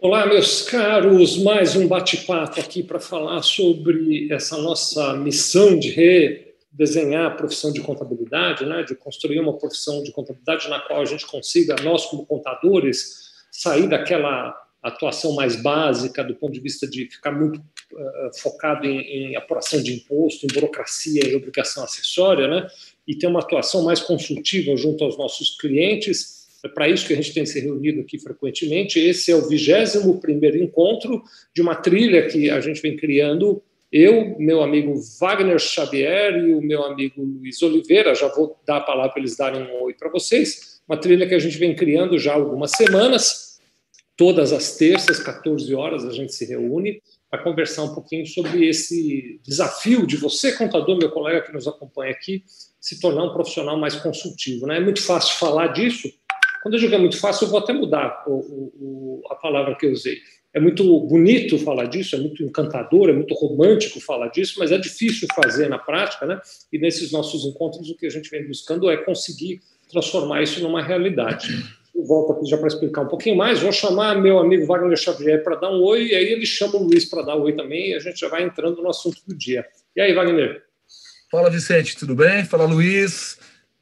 Olá, meus caros, mais um bate-papo aqui para falar sobre essa nossa missão de redesenhar a profissão de contabilidade, né, de construir uma profissão de contabilidade na qual a gente consiga, nós como contadores, sair daquela atuação mais básica do ponto de vista de ficar muito uh, focado em, em, apuração de imposto, em burocracia e obrigação acessória, né, e ter uma atuação mais consultiva junto aos nossos clientes é para isso que a gente tem se reunido aqui frequentemente. Esse é o 21 encontro de uma trilha que a gente vem criando. Eu, meu amigo Wagner Xavier e o meu amigo Luiz Oliveira, já vou dar a palavra para eles darem um oi para vocês. Uma trilha que a gente vem criando já há algumas semanas. Todas as terças, 14 horas, a gente se reúne para conversar um pouquinho sobre esse desafio de você, contador, meu colega que nos acompanha aqui, se tornar um profissional mais consultivo. Né? É muito fácil falar disso, quando eu digo é muito fácil, eu vou até mudar o, o, a palavra que eu usei. É muito bonito falar disso, é muito encantador, é muito romântico falar disso, mas é difícil fazer na prática, né? E nesses nossos encontros, o que a gente vem buscando é conseguir transformar isso numa realidade. Eu volto aqui já para explicar um pouquinho mais. Vou chamar meu amigo Wagner Xavier para dar um oi, e aí ele chama o Luiz para dar um oi também, e a gente já vai entrando no assunto do dia. E aí, Wagner? Fala, Vicente, tudo bem? Fala, Luiz.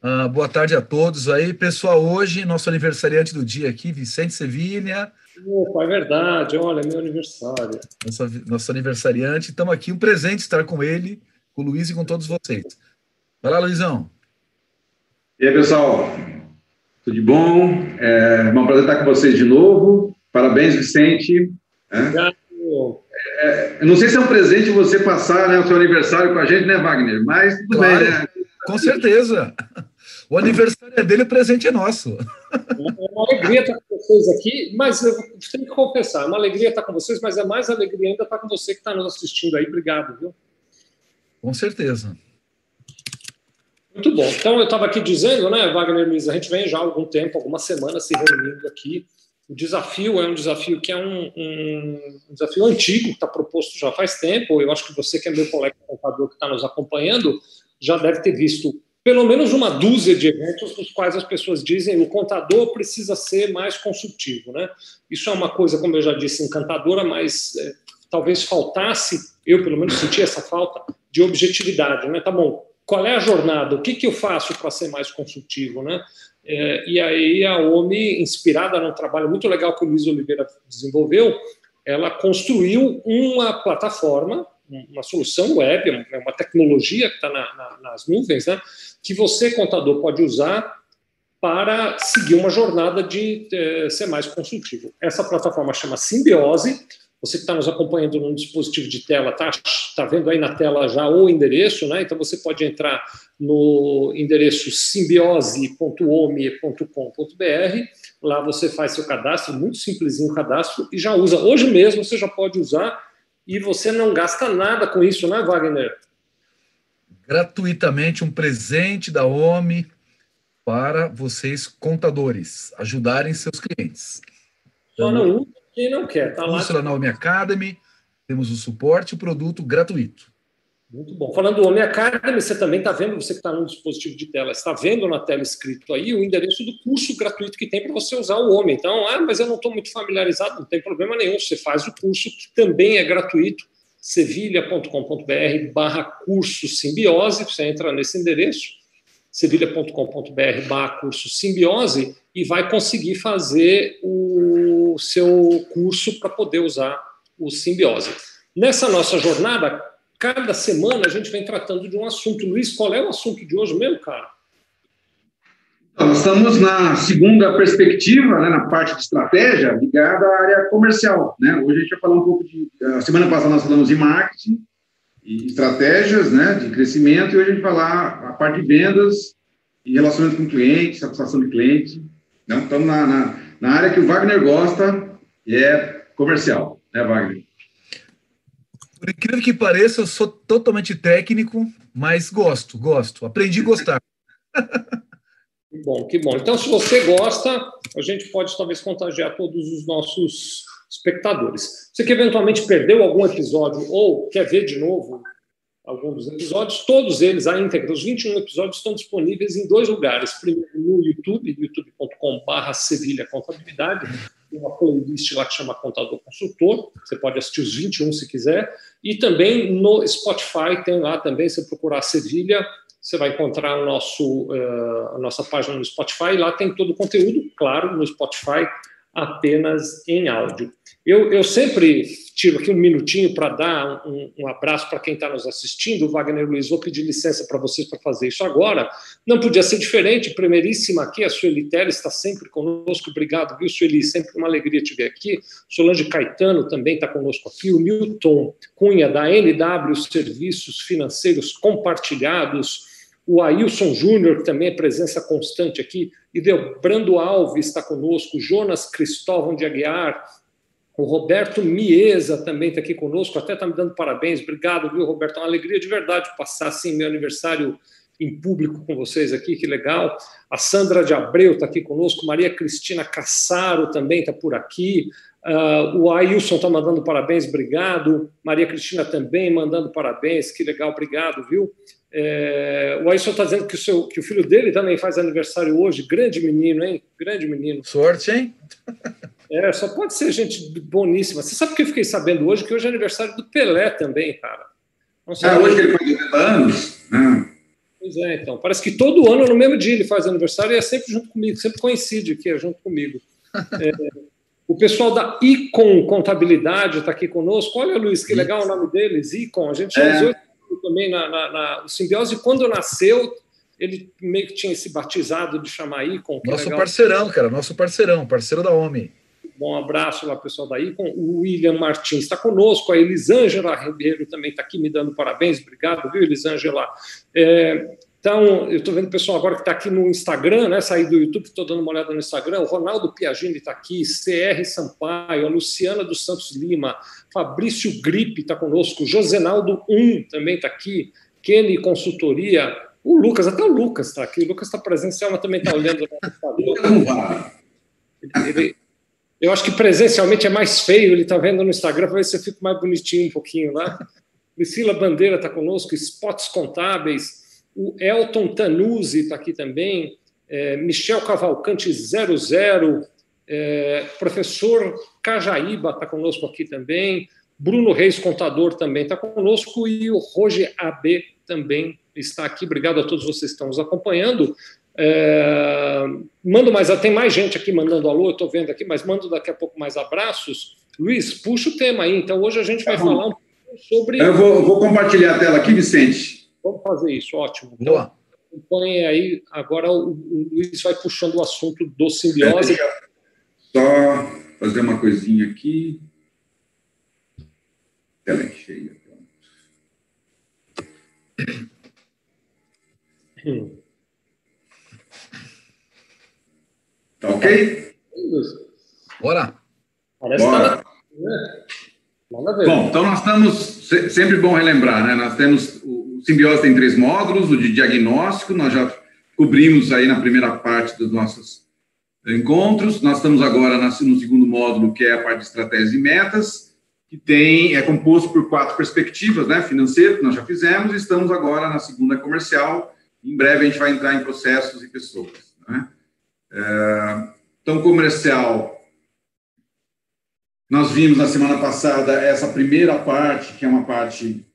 Uh, boa tarde a todos aí. Pessoal, hoje, nosso aniversariante do dia aqui, Vicente Sevilha. Opa, é verdade, olha, é meu aniversário. Nosso, nosso aniversariante. Estamos aqui, um presente estar com ele, com o Luiz e com todos vocês. Vai lá, Luizão. E aí, pessoal, tudo de bom? É, é um prazer estar com vocês de novo. Parabéns, Vicente. Obrigado. É, não sei se é um presente você passar né, o seu aniversário com a gente, né, Wagner? Mas tudo claro. bem, né? Com certeza. O aniversário é dele, o presente é nosso. É uma alegria estar com vocês aqui, mas eu tenho que confessar, é uma alegria estar com vocês, mas é mais alegria ainda estar com você que está nos assistindo aí. Obrigado, viu? Com certeza. Muito bom. Então, eu estava aqui dizendo, né, Wagner Luiz, a gente vem já há algum tempo, algumas semanas se reunindo aqui. O desafio é um desafio que é um, um, um desafio antigo, que está proposto já faz tempo. Eu acho que você, que é meu colega contador que está nos acompanhando, já deve ter visto pelo menos uma dúzia de eventos nos quais as pessoas dizem o contador precisa ser mais consultivo. Né? Isso é uma coisa, como eu já disse, encantadora, mas é, talvez faltasse, eu pelo menos senti essa falta, de objetividade. Né? Tá bom, qual é a jornada? O que, que eu faço para ser mais consultivo? Né? É, e aí a OMI, inspirada num trabalho muito legal que o Luiz Oliveira desenvolveu, ela construiu uma plataforma uma solução web, é uma tecnologia que está na, na, nas nuvens, né, que você, contador, pode usar para seguir uma jornada de eh, ser mais consultivo. Essa plataforma chama Simbiose. Você que está nos acompanhando num dispositivo de tela, está tá vendo aí na tela já o endereço, né? Então você pode entrar no endereço simbiose.ome.com.br. Lá você faz seu cadastro, muito simplesinho o cadastro, e já usa. Hoje mesmo você já pode usar e você não gasta nada com isso, né, Wagner? Gratuitamente um presente da OMI para vocês, contadores, ajudarem seus clientes. Só não usa quem não quer. Tá lá. na OMI Academy, temos o suporte e o produto gratuito. Muito bom. Falando do Homem Academy, você também está vendo, você que está no dispositivo de tela, está vendo na tela escrito aí o endereço do curso gratuito que tem para você usar o Homem. Então, ah, mas eu não estou muito familiarizado, não tem problema nenhum. Você faz o curso, que também é gratuito, sevilha.com.br barra curso simbiose, você entra nesse endereço, sevilha.com.br barra curso simbiose, e vai conseguir fazer o seu curso para poder usar o simbiose. Nessa nossa jornada, cada semana a gente vem tratando de um assunto. Luiz, qual é o assunto de hoje mesmo, cara? Nós estamos na segunda perspectiva, né, na parte de estratégia, ligada à área comercial. Né? Hoje a gente vai falar um pouco de. A semana passada nós falamos de marketing e estratégias né, de crescimento, e hoje a gente vai falar a parte de vendas e relacionamento com cliente, satisfação de cliente. Então, estamos na, na, na área que o Wagner gosta, e é comercial, né, Wagner? Por incrível que pareça, eu sou totalmente técnico, mas gosto, gosto. Aprendi a gostar. Que bom, que bom. Então, se você gosta, a gente pode talvez contagiar todos os nossos espectadores. Você que eventualmente perdeu algum episódio ou quer ver de novo alguns dos episódios. Todos eles, a íntegra, os 21 episódios, estão disponíveis em dois lugares. Primeiro no YouTube, youtube.com.br Sevilha Contabilidade, tem uma playlist lá que chama Contador Consultor, você pode assistir os 21 se quiser, e também no Spotify, tem lá também, se procurar Sevilha, você vai encontrar o nosso, uh, a nossa página no Spotify, lá tem todo o conteúdo, claro, no Spotify, apenas em áudio. Eu, eu sempre tiro aqui um minutinho para dar um, um abraço para quem está nos assistindo. Wagner Luiz, vou pedir licença para vocês para fazer isso agora. Não podia ser diferente. Primeiríssima aqui, a Sueli Teles está sempre conosco. Obrigado, viu, Sueli? Sempre uma alegria te ver aqui. Solange Caetano também está conosco aqui. O Newton Cunha, da NW Serviços Financeiros Compartilhados. O Ailson Júnior, que também é presença constante aqui. E Brando Alves está conosco. Jonas Cristóvão de Aguiar o Roberto Miesa também está aqui conosco, até está me dando parabéns. Obrigado, viu, Roberto? É uma alegria de verdade passar assim meu aniversário em público com vocês aqui, que legal. A Sandra de Abreu está aqui conosco, Maria Cristina Cassaro também está por aqui. Uh, o Ailson está mandando parabéns, obrigado. Maria Cristina também mandando parabéns, que legal, obrigado, viu? É, o Ailson está dizendo que o, seu, que o filho dele também faz aniversário hoje. Grande menino, hein? Grande menino. Sorte, hein? É, só pode ser gente boníssima. Você sabe que eu fiquei sabendo hoje que hoje é aniversário do Pelé também, cara. Não sei ah, hoje que ele faz 80 anos? Né? Pois é, então. Parece que todo ano, no mesmo dia, ele faz aniversário e é sempre junto comigo, sempre coincide que é junto comigo. É, o pessoal da Icon Contabilidade está aqui conosco. Olha, Luiz, que legal o nome deles, Icon. A gente já é. usou também na, na, na, o Simbiose, quando nasceu, ele meio que tinha esse batizado de chamar Icon. Nosso legal. parceirão, cara, nosso parceirão, parceiro da OMI. Bom abraço lá, pessoal daí. Com o William Martins está conosco, a Elisângela Ribeiro também está aqui me dando parabéns. Obrigado, viu, Elisângela? É, então, eu estou vendo o pessoal agora que está aqui no Instagram, né? Saí do YouTube, estou dando uma olhada no Instagram. O Ronaldo Piagini está aqui, CR Sampaio, a Luciana dos Santos Lima, Fabrício Gripe está conosco, Josenaldo 1 também está aqui, Kenny Consultoria, o Lucas, até o Lucas está aqui, o Lucas está presencial, mas também está olhando no Instagram. Ele, eu acho que presencialmente é mais feio, ele está vendo no Instagram, para ver se eu fico mais bonitinho um pouquinho lá. Priscila Bandeira está conosco, Spots Contábeis, o Elton Tanuzzi está aqui também, é, Michel Cavalcante 00, é, professor Cajaíba está conosco aqui também, Bruno Reis, contador, também está conosco, e o Roger AB também está aqui. Obrigado a todos vocês que estão nos acompanhando. É, mando mais, tem mais gente aqui mandando alô, eu estou vendo aqui, mas mando daqui a pouco mais abraços. Luiz, puxa o tema aí. Então, hoje a gente vai tá falar um pouco sobre. Eu vou, vou, compartilhar a tela aqui, Vicente. Vamos fazer isso, ótimo. Então, acompanhe aí. Agora o, o, Luiz vai puxando o assunto do simbiose. É, só fazer uma coisinha aqui. Tela é cheia. Hum. Tá ok? Bora. Parece Bora. Tá... Bom, então nós estamos, sempre bom relembrar, né? Nós temos, o Simbiose tem três módulos, o de diagnóstico, nós já cobrimos aí na primeira parte dos nossos encontros, nós estamos agora no segundo módulo, que é a parte de estratégias e metas, que tem, é composto por quatro perspectivas, né? Financeiro, que nós já fizemos, e estamos agora na segunda comercial, em breve a gente vai entrar em processos e pessoas, né? É, então, comercial, nós vimos na semana passada essa primeira parte, que é uma parte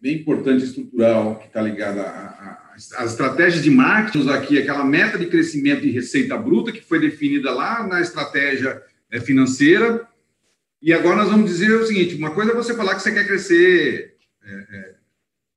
bem importante estrutural, que está ligada às estratégias de marketing, aqui aquela meta de crescimento de receita bruta que foi definida lá na estratégia é, financeira. E agora nós vamos dizer o seguinte: uma coisa é você falar que você quer crescer é, é,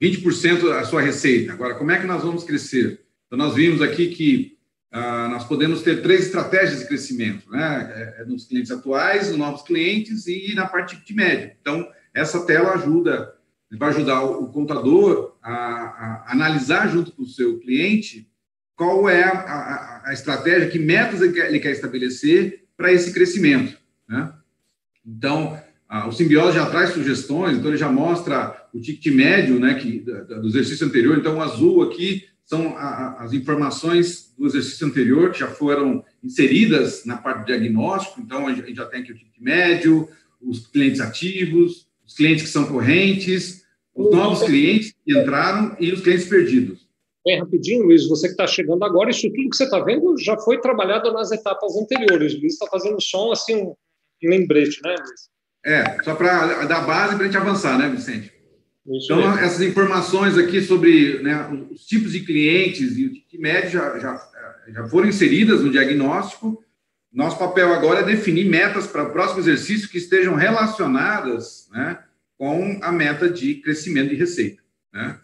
20% a sua receita. Agora, como é que nós vamos crescer? Então, nós vimos aqui que ah, nós podemos ter três estratégias de crescimento, né? É, é nos clientes atuais, nos novos clientes e na parte de médio. Então, essa tela ajuda, vai ajudar o, contador a, a, analisar junto com o seu cliente qual é a, a, a estratégia, que metas ele quer, ele quer estabelecer para esse crescimento, né? Então, o Simbiose já traz sugestões, então ele já mostra o ticket médio, né, que, do exercício anterior. Então, o azul aqui são as informações do exercício anterior que já foram inseridas na parte de diagnóstico. Então, a gente já tem aqui o ticket médio, os clientes ativos, os clientes que são correntes, Os novos clientes que entraram e os clientes perdidos. Bem rapidinho, Luiz, você que está chegando agora, isso tudo que você está vendo já foi trabalhado nas etapas anteriores. Luiz está fazendo só assim, um lembrete, né, Luiz? É, só para dar base para a gente avançar, né, Vicente? Isso então, mesmo. essas informações aqui sobre né, os tipos de clientes e o ticket médio já, já, já foram inseridas no diagnóstico. Nosso papel agora é definir metas para o próximo exercício que estejam relacionadas né, com a meta de crescimento de receita. Né?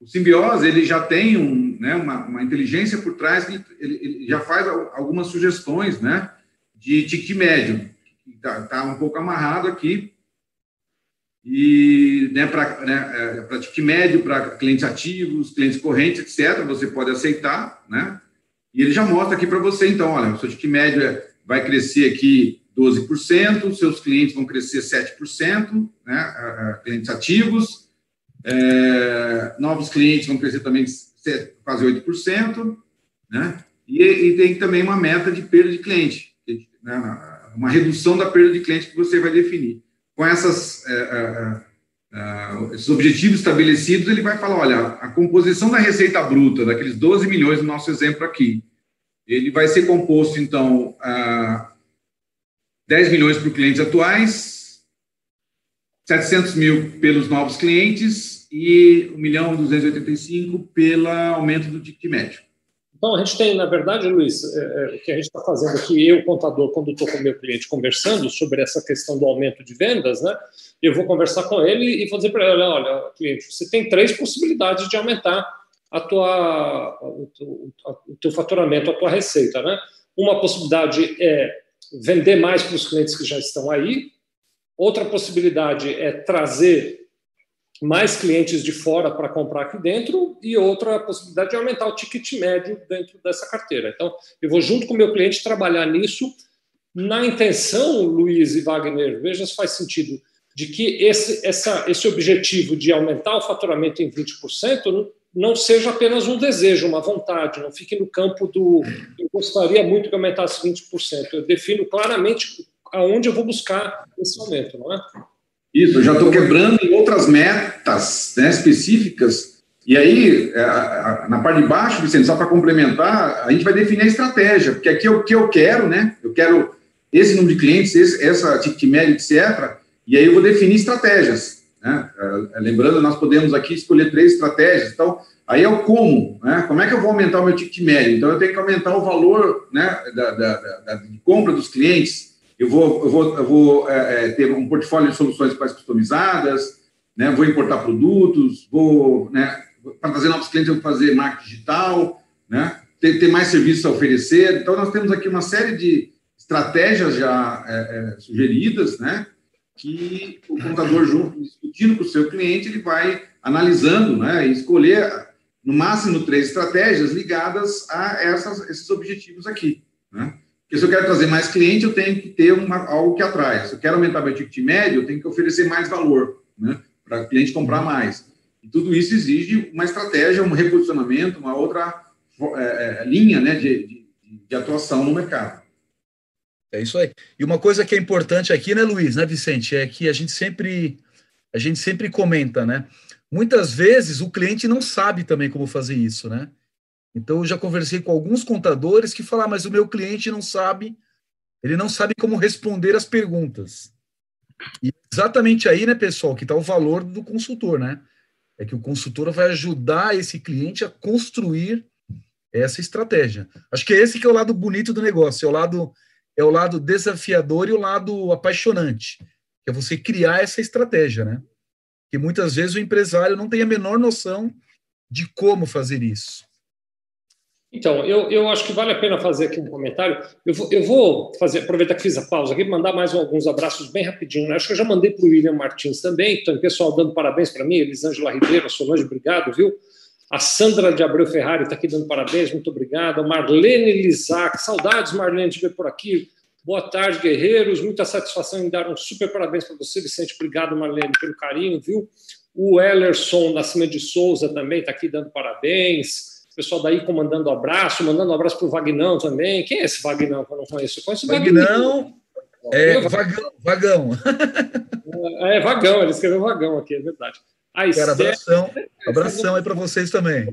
O simbiose ele já tem um, né, uma, uma, inteligência por trás que ele, ele, já faz algumas sugestões né, de ticket médio. Está tá um pouco amarrado aqui. E né, para né, é, ticket médio, para clientes ativos, clientes correntes, etc., você pode aceitar. Né? E ele já mostra aqui para você, então, olha, o seu ticket médio é, vai crescer aqui 12%, seus clientes vão crescer 7%, né, clientes ativos, é, novos clientes vão crescer também quase 8%, né? E, e, tem também uma meta de perda de cliente, né? uma redução da perda de cliente que você vai definir. Com essas, é, é, é, esses objetivos estabelecidos, ele vai falar, olha, a composição da receita bruta, daqueles 12 milhões no nosso exemplo aqui, ele vai ser composto, então, a 10 milhões para os clientes atuais, 700 mil pelos novos clientes e 1 milhão 285 pelo aumento do ticket médio. Então, a gente tem, na verdade, Luiz, é, é, o que a gente está fazendo aqui, eu, contador, quando estou com o meu cliente conversando sobre essa questão do aumento de vendas, né, eu vou conversar com ele e vou dizer para ele, olha, cliente, você tem três possibilidades de aumentar a tua, o, o teu faturamento, a tua receita. Né? Uma possibilidade é vender mais para os clientes que já estão aí, Outra possibilidade é trazer mais clientes de fora para comprar aqui dentro. E outra possibilidade é aumentar o ticket médio dentro dessa carteira. Então, eu vou junto com o meu cliente trabalhar nisso. Na intenção, Luiz e Wagner, veja se faz sentido, de que esse, essa, esse objetivo de aumentar o faturamento em 20% não seja apenas um desejo, uma vontade, não fique no campo do eu gostaria muito que aumentasse 20%. Eu defino claramente aonde eu vou buscar esse aumento, não é? Isso, eu já estou quebrando em outras metas né, específicas. E aí, é, na parte de baixo, Vicente, só para complementar, a gente vai definir a estratégia, porque aqui é o que eu quero, né? Eu quero esse número de clientes, esse, essa ticket média, etc. E aí eu vou definir estratégias. Né? É, lembrando, nós podemos aqui escolher três estratégias. Então, aí é o como, né? Como é que eu vou aumentar o meu ticket médio? Então, eu tenho que aumentar o valor né, da, da, da, da compra dos clientes, eu vou, eu vou, eu vou é, é, ter um portfólio de soluções mais customizadas, né? vou importar produtos, vou, né, para trazer novos clientes, eu vou fazer marketing digital, né? ter, ter mais serviços a oferecer. Então, nós temos aqui uma série de estratégias já é, é, sugeridas, né? Que o contador, junto, discutindo com o seu cliente, ele vai analisando né? e escolher, no máximo, três estratégias ligadas a essas, esses objetivos aqui. Né? Porque se eu quero trazer mais cliente, eu tenho que ter uma, algo que atrai. Se eu quero aumentar meu ticket médio, eu tenho que oferecer mais valor, né? Para o cliente comprar mais. E tudo isso exige uma estratégia, um reposicionamento, uma outra é, é, linha né, de, de, de, atuação no mercado. É isso aí. E uma coisa que é importante aqui, né, Luiz, né, Vicente, é que a gente sempre a gente sempre comenta, né? Muitas vezes o cliente não sabe também como fazer isso, né? Então, eu já conversei com alguns contadores que falaram, ah, mas o meu cliente não sabe, ele não sabe como responder as perguntas. E exatamente aí, né, pessoal, que está o valor do consultor, né? É que o consultor vai ajudar esse cliente a construir essa estratégia. Acho que esse que é o lado bonito do negócio, é o lado é o lado desafiador e o lado apaixonante, que é você criar essa estratégia, né? Que muitas vezes o empresário não tem a menor noção de como fazer isso. Então, eu, eu acho que vale a pena fazer aqui um comentário. Eu vou, eu vou fazer, aproveitar que fiz a pausa aqui, mandar mais alguns abraços bem rapidinho. Né? Acho que eu já mandei para o William Martins também. Então, pessoal dando parabéns para mim, Elisângela Ribeiro, Solange, obrigado, viu? A Sandra de Abreu Ferrari está aqui dando parabéns, muito obrigado. A Marlene Lizac, saudades, Marlene, de ver por aqui. Boa tarde, guerreiros. Muita satisfação em dar um super parabéns para você, Vicente. Obrigado, Marlene, pelo carinho, viu? O Ellerson Nascimento de Souza também está aqui dando parabéns pessoal daí comandando abraço, mandando um abraço para o Vagnão também. Quem é esse Vagnão que eu não conheço? Eu conheço o Vagnão. É, vagão, vagão. É, é, vagão, ele escreveu vagão aqui, é verdade. A Esther, abração, abração aí para vocês também.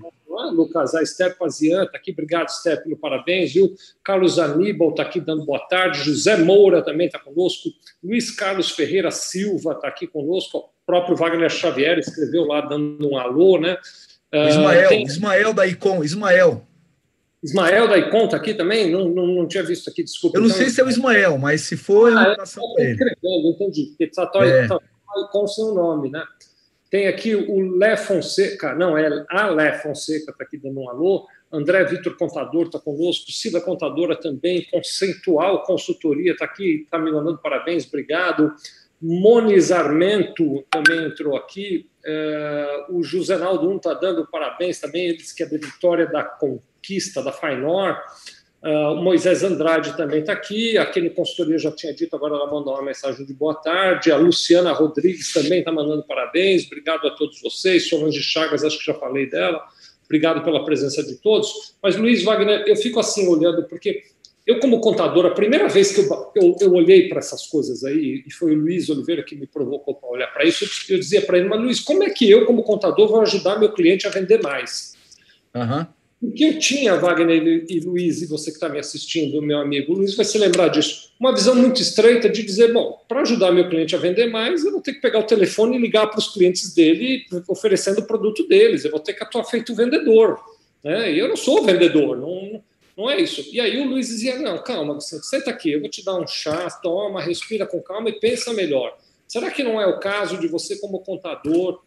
Lucas, a Esther Pazian está aqui, obrigado, Esther, pelo parabéns, viu? Carlos Aníbal está aqui dando boa tarde, José Moura também está conosco, Luiz Carlos Ferreira Silva está aqui conosco, o próprio Wagner Xavier escreveu lá dando um alô, né? Uh, Ismael, tem... Ismael da Icon, Ismael. Ismael da Icon está aqui também? Não, não, não, tinha visto aqui, desculpa. Eu não então... sei se é o Ismael, mas se for, ah, eu vou é, escrevendo, entendi. Porque está é. Tá, Icon sem o nome, né? Tem aqui o Lé Fonseca, não, é a Lé Fonseca, está aqui dando um alô. André Vitor Contador está conosco, Cida Contadora também, Conceitual Consultoria está aqui, está me mandando parabéns, obrigado. Moniz Armento também entrou aqui. Uh, o Josenaldo 1 está dando parabéns também, ele disse que é da vitória da conquista da Fainor. Uh, Moisés Andrade também está aqui, aquele consultoria já tinha dito, agora ela mandou uma mensagem de boa tarde. A Luciana Rodrigues também está mandando parabéns, obrigado a todos vocês. Solange Chagas, acho que já falei dela, obrigado pela presença de todos. Mas, Luiz Wagner, eu fico assim olhando, porque eu, como contador, a primeira vez que eu, eu, eu olhei para essas coisas aí, e foi o Luiz Oliveira que me provocou para olhar para isso, eu dizia para ele, mas Luiz, como é que eu, como contador, vou ajudar meu cliente a vender mais? Uhum. O que eu tinha, Wagner e Luiz, e você que está me assistindo, meu amigo, Luiz vai se lembrar disso, uma visão muito estreita de dizer, bom, para ajudar meu cliente a vender mais, eu vou ter que pegar o telefone e ligar para os clientes dele oferecendo o produto deles, eu vou ter que atuar feito vendedor. Né? E eu não sou vendedor, não, não é isso. E aí o Luiz dizia, não, calma, senta aqui, eu vou te dar um chá, toma, respira com calma e pensa melhor. Será que não é o caso de você, como contador,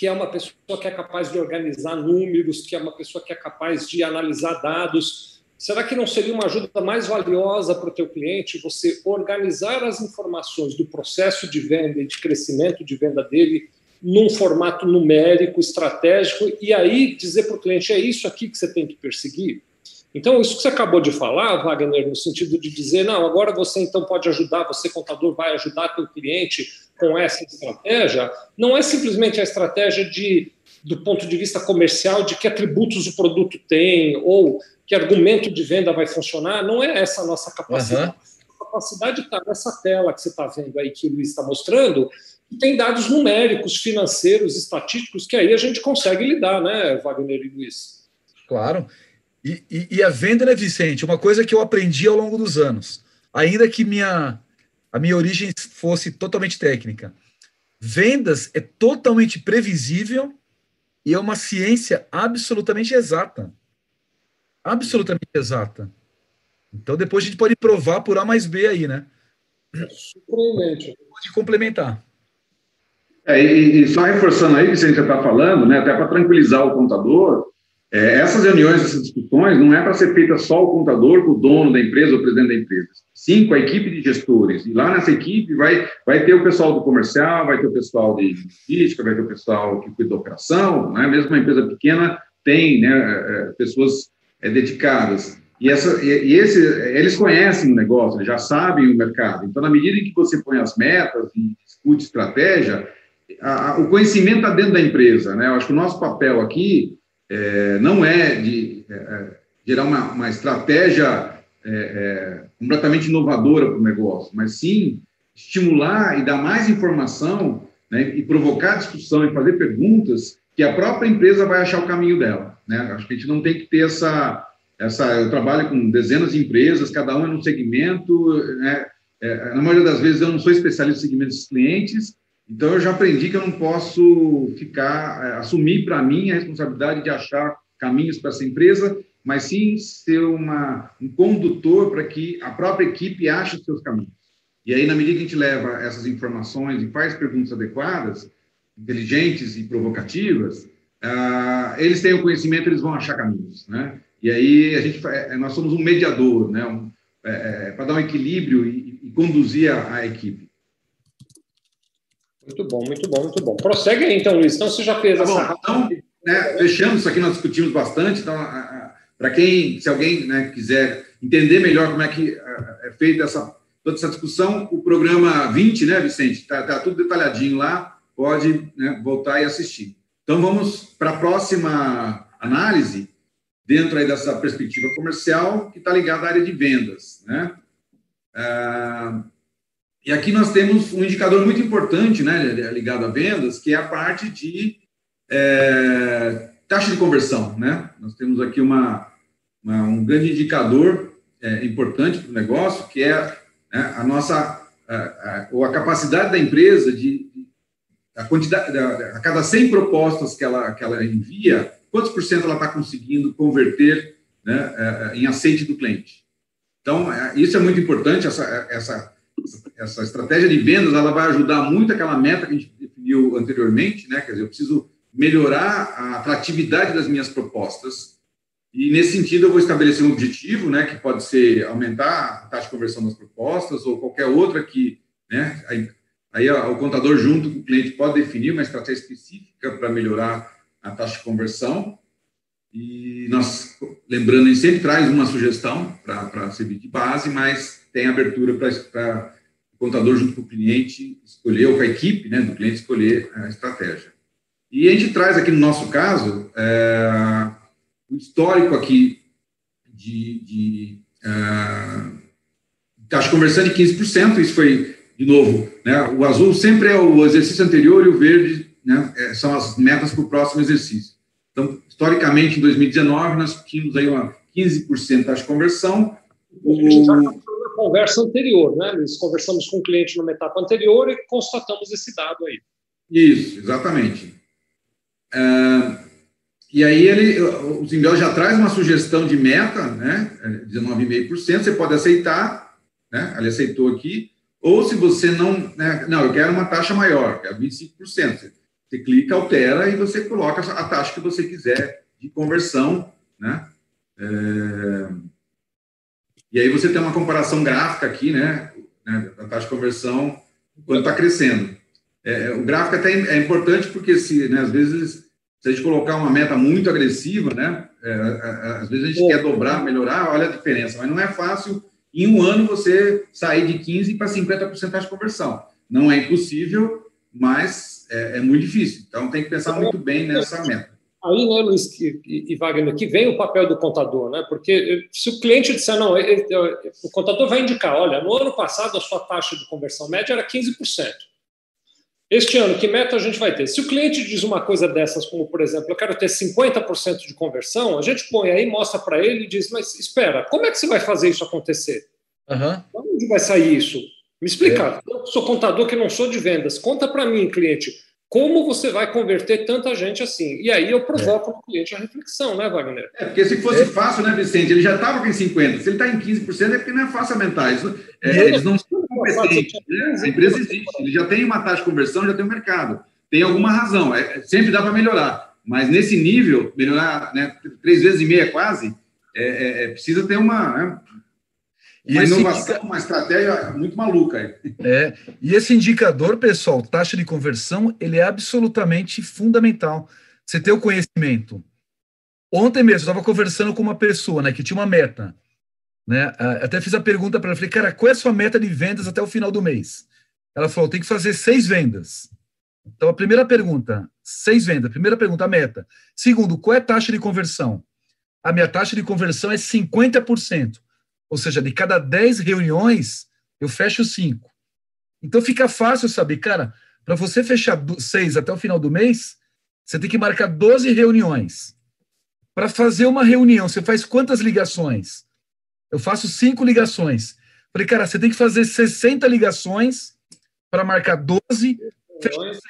que é uma pessoa que é capaz de organizar números, que é uma pessoa que é capaz de analisar dados. Será que não seria uma ajuda mais valiosa para o teu cliente você organizar as informações do processo de venda e de crescimento de venda dele num formato numérico, estratégico, e aí dizer para o cliente, é isso aqui que você tem que perseguir? Então, isso que você acabou de falar, Wagner, no sentido de dizer, não, agora você então pode ajudar, você contador vai ajudar teu cliente com essa estratégia, não é simplesmente a estratégia de, do ponto de vista comercial de que atributos o produto tem ou que argumento de venda vai funcionar, não é essa a nossa capacidade. Uhum. A capacidade está nessa tela que você está vendo aí, que o Luiz está mostrando, tem dados numéricos, financeiros, estatísticos, que aí a gente consegue lidar, né, Wagner e Luiz? Claro. E, e, e, a venda, né, Vicente? Uma coisa que eu aprendi ao longo dos anos, ainda que minha, a minha origem fosse totalmente técnica. Vendas é totalmente previsível e é uma ciência absolutamente exata. Absolutamente exata. Então, depois a gente pode provar por A mais B aí, né? Surpreendente. Pode complementar. É, e, e, só reforçando aí, que a gente já está falando, né, até para tranquilizar o contador, é, essas reuniões, essas discussões, não é para ser feita só o contador o dono da empresa o presidente da empresa. Sim, com a equipe de gestores. E lá nessa equipe vai, vai ter o pessoal do comercial, vai ter o pessoal de logística, vai ter o pessoal que cuida da operação. Né? Mesmo uma empresa pequena tem né, é, é, pessoas é, dedicadas. E, essa, e, esse, eles conhecem o negócio, já sabem o mercado. Então, na medida em que você põe as metas e discute estratégia, a, a, o conhecimento está dentro da empresa. Né? Eu acho que o nosso papel aqui é, não é de é, é, gerar uma, uma estratégia é, é completamente inovadora para o negócio, mas sim estimular e dar mais informação né, e provocar discussão e fazer perguntas que a própria empresa vai achar o caminho dela. Né? Acho que a gente não tem que ter essa, essa. Eu trabalho com dezenas de empresas, cada uma num segmento. Né? É, na maioria das vezes eu não sou especialista em segmentos dos clientes, então, eu já aprendi que eu não posso ficar, é, assumir para mim a responsabilidade de achar caminhos para essa empresa, mas sim ser uma, um condutor para que a própria equipe ache os seus caminhos. E aí, na medida que a gente leva essas informações e faz perguntas adequadas, inteligentes e provocativas, uh, eles têm o conhecimento, eles vão achar caminhos, né? E aí a gente, é, nós somos um mediador, né? Um, é, é para dar um equilíbrio e, e conduzir a, a equipe. Muito bom, muito bom, muito bom. Prossegue aí, então, Luiz. Então, você já fez tá essa. Bom, então, né, fechando isso aqui, nós discutimos bastante. Então, para quem, se alguém né, quiser entender melhor como é que é feita essa, toda essa discussão, o programa 20, né, Vicente? Está tá tudo detalhadinho lá, pode né, voltar e assistir. Então, vamos para a próxima análise, dentro aí dessa perspectiva comercial, que está ligada à área de vendas, né? Ah, E aqui nós temos um indicador muito importante, né, ligado a vendas, que é a parte de é, taxa de conversão, né? Nós temos aqui uma, uma um grande indicador é, importante para o negócio, que é né, a nossa a, a, ou a capacidade da empresa de, a quantidade a, a cada 100 propostas que ela que ela envia, quantos por cento ela está conseguindo converter né, é, é, em aceite do cliente. Então, é, isso é muito importante, essa, essa, essa estratégia de vendas, ela vai ajudar muito aquela meta que a gente definiu anteriormente, né, quer dizer, eu preciso melhorar a atratividade das minhas propostas, e nesse sentido eu vou estabelecer um objetivo, né, que pode ser aumentar a taxa de conversão das propostas, ou qualquer outra que, né, aí, aí o contador junto com o cliente pode definir uma estratégia específica para melhorar a taxa de conversão, e nós, lembrando, a gente sempre traz uma sugestão para servir de base, mas tem abertura para contador, junto com o cliente, escolher, ou com a equipe né, do cliente, escolher a estratégia. E a gente traz aqui no nosso caso é, o histórico aqui de, de uh, taxa conversão de 15%, isso foi, de novo, né, o azul sempre é o exercício anterior e o verde né, é, são as metas para o próximo exercício. Então, historicamente, em 2019, nós tínhamos aí uma 15% taxa de conversão. O... Conversa anterior, né, Luiz? Conversamos com o cliente numa etapa anterior e constatamos esse dado aí. Isso, exatamente. Uh, e aí ele, o Zimbel já traz uma sugestão de meta, né, 19,5%, você pode aceitar, né, ele aceitou aqui, ou se você não, né, não, eu quero uma taxa maior, quero 25%. Você clica, altera e você coloca a taxa que você quiser de conversão, né? É... E aí você tem uma comparação gráfica aqui, né? né da taxa de conversão quando está crescendo. É, o gráfico até é importante porque se, né, às vezes, se a gente colocar uma meta muito agressiva, né? É, às vezes a gente quer dobrar, melhorar, olha a diferença, mas não é fácil em um ano você sair de 15% para 50% de conversão. Não é impossível, mas é, é, muito difícil. Então, tem que pensar muito bem nessa meta. Aí, né, Luiz e, Wagner, que vem o papel do contador, né? Porque se o cliente disser, não, ele, o contador vai indicar, olha, no ano passado a sua taxa de conversão média era 15%. Este ano, que meta a gente vai ter? Se o cliente diz uma coisa dessas, como, por exemplo, eu quero ter 50% de conversão, a gente põe aí, mostra para ele e diz, mas espera, como é que você vai fazer isso acontecer? Uhum. Onde vai sair isso? Me explica. É. Eu sou contador que não sou de vendas. Conta para mim, cliente, como você vai converter tanta gente assim? E aí eu provoco é. no cliente a reflexão, né, Wagner? É, porque se fosse é. fácil, né, Vicente? Ele já estava com 50%. Se ele está em 15%, é porque não é fácil aumentar. Isso, é, eles não são competentes. Né? A empresa existe. Ele já tem uma taxa de conversão, já tem um mercado. Tem alguma razão. É, sempre dá para melhorar. Mas nesse nível, melhorar né, três vezes e meia quase, é, é, precisa ter uma, né, e uma inovação, indica... uma estratégia muito maluca. É, e esse indicador, pessoal, taxa de conversão, ele é absolutamente fundamental. Você ter o conhecimento. Ontem mesmo, eu estava conversando com uma pessoa né, que tinha uma meta. Né? Até fiz a pergunta para ela, falei, cara, qual é a sua meta de vendas até o final do mês? Ela falou, tem que fazer seis vendas. Então, a primeira pergunta, seis vendas. Primeira pergunta, a meta. Segundo, qual é a taxa de conversão? A minha taxa de conversão é 50%. Ou seja, de cada 10 reuniões, eu fecho 5. Então fica fácil saber, cara, para você fechar 6 até o final do mês, você tem que marcar 12 reuniões. Para fazer uma reunião, você faz quantas ligações? Eu faço 5 ligações. Falei, cara, você tem que fazer 60 ligações para marcar 12, fechar 6.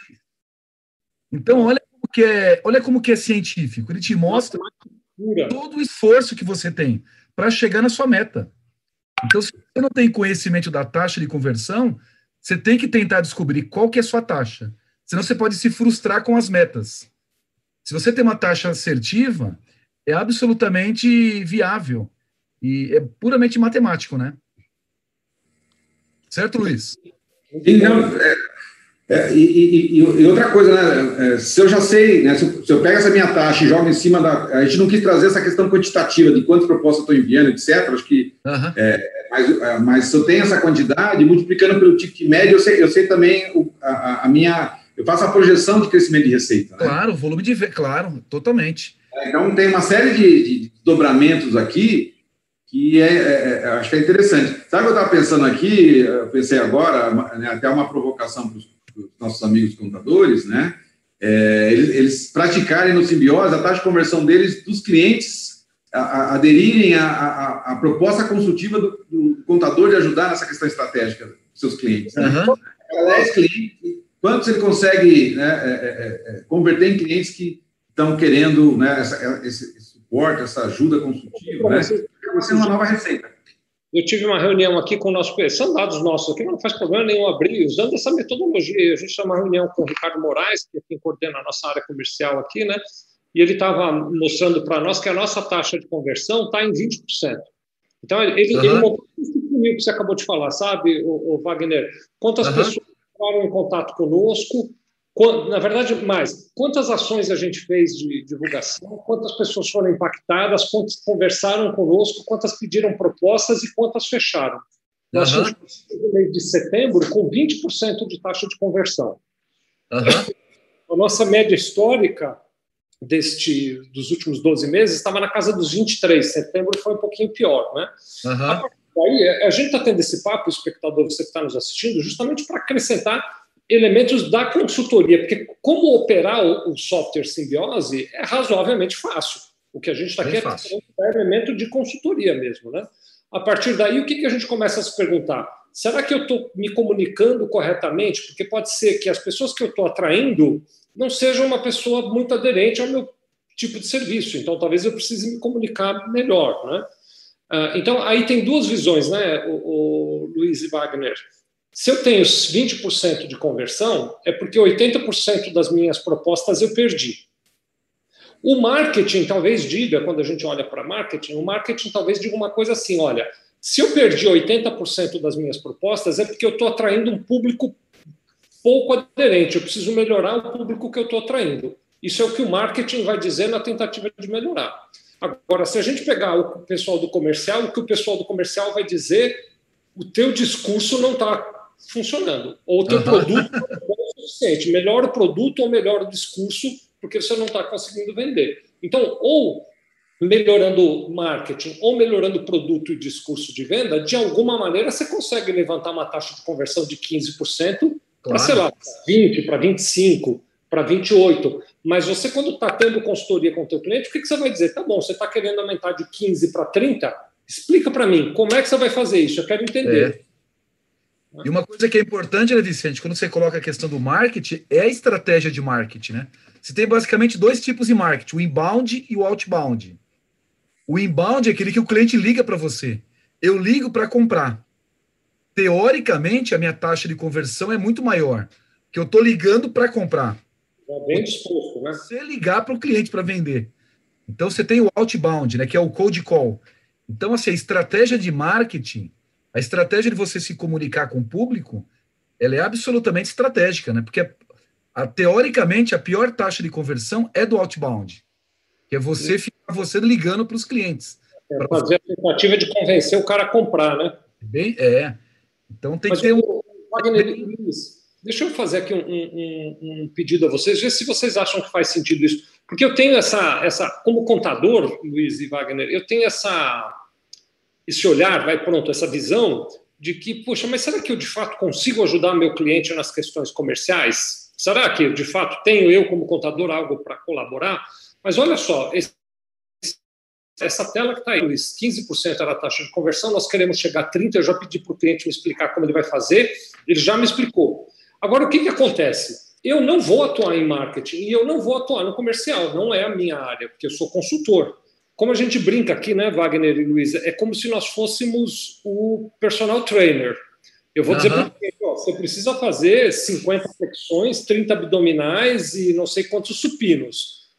Então, olha como que é, olha como que é científico. Ele te mostra todo o esforço que você tem para chegar na sua meta. Então, se você não tem conhecimento da taxa de conversão, você tem que tentar descobrir qual que é a sua taxa. Senão você pode se frustrar com as metas. Se você tem uma taxa assertiva, é absolutamente viável. E é puramente matemático, né? Certo, Luiz? Não, é, é, e, e, e, outra coisa, né? É, se eu já sei, né? Se eu, se eu, pego essa minha taxa e jogo em cima da. A gente não quis trazer essa questão quantitativa de quantas propostas estou enviando, etc. Acho que. Uhum. É, mas, é, mas se eu tenho essa quantidade, multiplicando pelo ticket médio, eu sei, eu sei também o, a, a, minha. Eu faço a projeção de crescimento de receita. Né? Claro, volume de. Claro, totalmente. É, então tem uma série de, de dobramentos aqui que é, é, é acho que é interessante. Sabe o que eu estava pensando aqui? Eu pensei agora, né, até uma provocação para os nossos amigos contadores, né? É, eles, eles, praticarem no simbiose a taxa de conversão deles, dos clientes, a, a, aderirem à proposta consultiva do, do, contador de ajudar nessa questão estratégica dos seus clientes. Né? Uhum. 10 clientes, quantos ele consegue né, é, é, é, converter em clientes que estão querendo né, essa, esse, esse, suporte, essa ajuda consultiva, né? Vai ser uma nova receita. Eu tive uma reunião aqui com o nosso, são dados nossos aqui, não faz problema nenhum abrir, usando essa metodologia. A gente tem uma reunião com o Ricardo Moraes, que é quem coordena a nossa área comercial aqui, né? E ele estava mostrando para nós que a nossa taxa de conversão está em 20%. Então, ele, uhum. ele montou esse funil que você acabou de falar, sabe, o, o Wagner? Quantas uhum. pessoas entraram em contato conosco, na verdade, mais, quantas ações a gente fez de divulgação, quantas pessoas foram impactadas, quantas conversaram conosco, quantas pediram propostas e quantas fecharam. Nós uhum. no mês de setembro com 20% de taxa de conversão. Uhum. A nossa média histórica deste, dos últimos 12 meses estava na casa dos 23. Setembro foi um pouquinho pior, né? Uhum. Aí, a gente está tendo esse papo, espectador, você que está nos assistindo, justamente para acrescentar elementos da consultoria, porque como operar o, software simbiose é razoavelmente fácil. O que a gente está aqui é um elemento de consultoria mesmo. Né? A partir daí, o que, que a gente começa a se perguntar? Será que eu estou me comunicando corretamente? Porque pode ser que as pessoas que eu estou atraindo não sejam uma pessoa muito aderente ao meu tipo de serviço. Então, talvez eu precise me comunicar melhor. Né? Ah, então, aí tem duas visões, né, o, o Luiz e Wagner. Se eu tenho 20% de conversão, é porque 80% das minhas propostas eu perdi. O marketing talvez diga, quando a gente olha para marketing, o marketing talvez diga uma coisa assim: olha, se eu perdi 80% das minhas propostas, é porque eu estou atraindo um público pouco aderente, eu preciso melhorar o público que eu estou atraindo. Isso é o que o marketing vai dizer na tentativa de melhorar. Agora, se a gente pegar o pessoal do comercial, o que o pessoal do comercial vai dizer, o teu discurso não está funcionando. Ou o teu uhum. produto não é o suficiente. Melhora o produto ou melhora o discurso, porque você não está conseguindo vender. Então, ou melhorando marketing ou melhorando produto e discurso de venda, de alguma maneira você consegue levantar uma taxa de conversão de 15% claro. para, sei lá, 20%, para 25%, para 28%. Mas você, quando está tendo consultoria com o teu cliente, o que, que você vai dizer? Tá bom, você está querendo aumentar de 15% para 30%? Explica para mim, como é que você vai fazer isso? Eu quero entender. É. E uma coisa que é importante, né, Vicente, quando você coloca a questão do marketing, é a estratégia de marketing, né? Você tem basicamente dois tipos de marketing, o inbound e o outbound. O inbound é aquele que o cliente liga para você. Eu ligo para comprar. Teoricamente, a minha taxa de conversão é muito maior, que eu estou ligando para comprar. É bem disposto, né? Você ligar para o cliente para vender. Então, você tem o outbound, né, que é o cold call. Então, assim, a estratégia de marketing a estratégia de você se comunicar com o público, ela é absolutamente estratégica, né? Porque, a, teoricamente, a pior taxa de conversão é do outbound, que é você ficar você ligando para os clientes. É fazer a tentativa de convencer o cara a comprar, né? Bem, é. Então tem Mas que ter um. Wagner, deixa eu fazer aqui um, um, um, pedido a vocês, ver se vocês acham que faz sentido isso. Porque eu tenho essa, essa como contador, Luiz e Wagner, eu tenho essa esse olhar, vai pronto, essa visão de que, poxa, mas será que eu de fato consigo ajudar meu cliente nas questões comerciais? Será que eu de fato tenho eu como contador algo para colaborar? Mas olha só, esse, essa tela que está aí, 15% era a taxa de conversão, nós queremos chegar a 30%, eu já pedi para o cliente me explicar como ele vai fazer, ele já me explicou. Agora, o que, que acontece? Eu não vou atuar em marketing e eu não vou atuar no comercial, não é a minha área, porque eu sou consultor. Como a gente brinca aqui, né, Wagner e Luísa, é como se nós fôssemos o personal trainer. Eu vou uhum. dizer para você, você precisa fazer 50 flexões, 30 abdominais e não sei quantos supinos.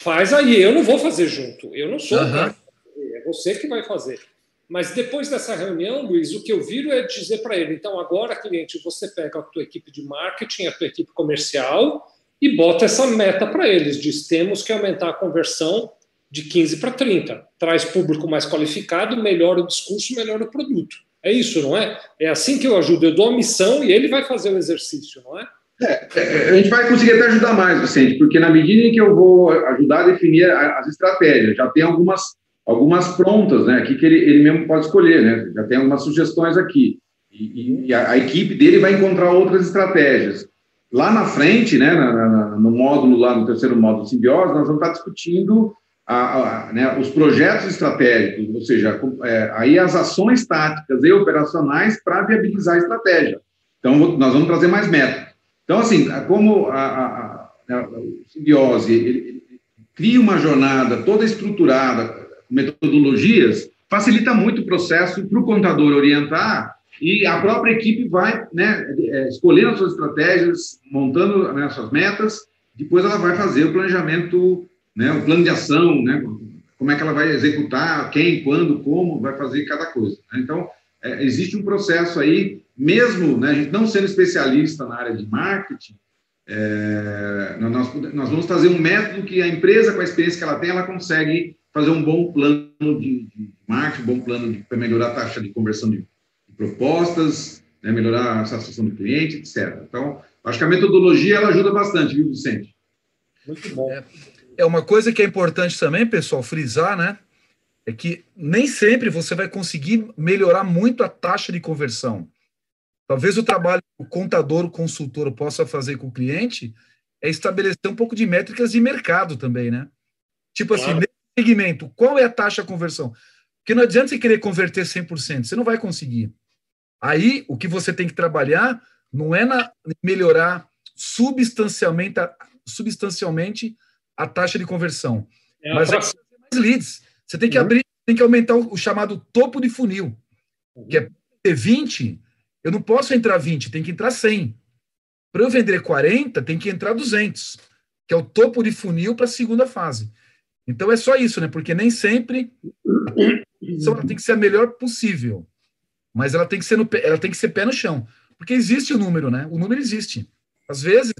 Faz aí, eu não vou fazer junto. Eu não sou uhum. o cara. É você que vai fazer. Mas depois dessa reunião, Luiz, o que eu viro é dizer para ele: então, agora, cliente, você pega a tua equipe de marketing, a tua equipe comercial e bota essa meta para eles: diz temos que aumentar a conversão de 15 para 30. Traz público mais qualificado, melhora o discurso, melhora o produto. É isso, não é? É assim que eu ajudo. Eu dou a missão e ele vai fazer o exercício, não é? É, é a gente vai conseguir até ajudar mais, Vicente, porque na medida em que eu vou ajudar a definir as estratégias, já tem algumas algumas prontas, né? Aqui que ele, ele mesmo pode escolher, né? Já tem algumas sugestões aqui. E, e a, a, equipe dele vai encontrar outras estratégias. Lá na frente, né, na, na, no módulo, lá no terceiro módulo simbiose, nós vamos estar discutindo a, a, né, os projetos estratégicos, ou seja, é, aí as ações táticas e operacionais para viabilizar a estratégia. Então, nós vamos trazer mais métodos. Então, assim, como a, a, o simbiose ele, ele cria uma jornada toda estruturada, metodologias, facilita muito o processo para o contador orientar e a própria equipe vai né, é, escolhendo as suas estratégias, montando né, as suas metas, depois ela vai fazer o planejamento, né, o plano de ação, né, como é que ela vai executar, quem, quando, como vai fazer cada coisa. Né? Então, é, existe um processo aí, mesmo né, a gente não sendo especialista na área de marketing, é, nós, nós vamos trazer um método que a empresa, com a experiência que ela tem, ela consegue fazer um bom plano de, de marketing, um bom plano para melhorar a taxa de conversão de, de propostas, né, melhorar a satisfação do cliente, etc. Então, acho que a metodologia ela ajuda bastante, viu, Vicente? Muito bom. É, é uma coisa que é importante também, pessoal, frisar, né? É que nem sempre você vai conseguir melhorar muito a taxa de conversão. Talvez o trabalho que o contador, o consultor possa fazer com o cliente é estabelecer um pouco de métricas de mercado também, né? Tipo assim, claro. nesse segmento, qual é a taxa de conversão? Porque não adianta você querer converter 100%, você não vai conseguir. Aí, o que você tem que trabalhar não é na melhorar substancialmente substancialmente a taxa de conversão, é mas é mais leads. Você tem que uhum. abrir, tem que aumentar o, o chamado topo de funil, uhum. que é ter 20, eu não posso entrar 20, tem que entrar 100. Para eu vender 40, tem que entrar 200, que é o topo de funil para a segunda fase. Então é só isso, né? Porque nem sempre ela tem que ser a melhor possível, mas ela tem que ser no, ela tem que ser pé no chão, porque existe o número, né? O número existe. Às vezes,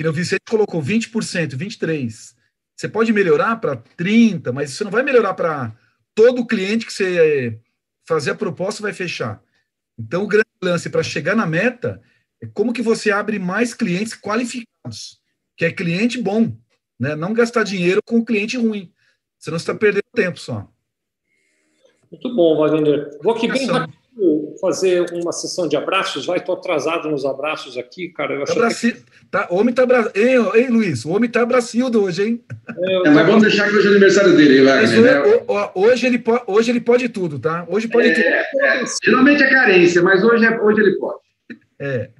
que o Vicente colocou 20%, 23. Você pode melhorar para 30, mas você não vai melhorar para todo cliente que você fazer a proposta vai fechar. Então, o grande lance para chegar na meta é como que você abre mais clientes qualificados, que é cliente bom, né? Não gastar dinheiro com cliente ruim. Senão você está perdendo tempo só. Muito bom, Wagner. Vou aqui bem rápido fazer uma sessão de abraços. Vai, estou atrasado nos abraços aqui, cara. Eu tá Brasil, que... tá, o homem tá bra... ei, ei, Luiz, o homem tá Brasildo hoje, hein? É, é, mas vamos deixar que hoje é aniversário dele, Wagner. Né? Hoje, ele pode, hoje ele pode tudo, tá? Hoje pode é, tudo. É, geralmente é carência, mas hoje, é, hoje ele pode. É.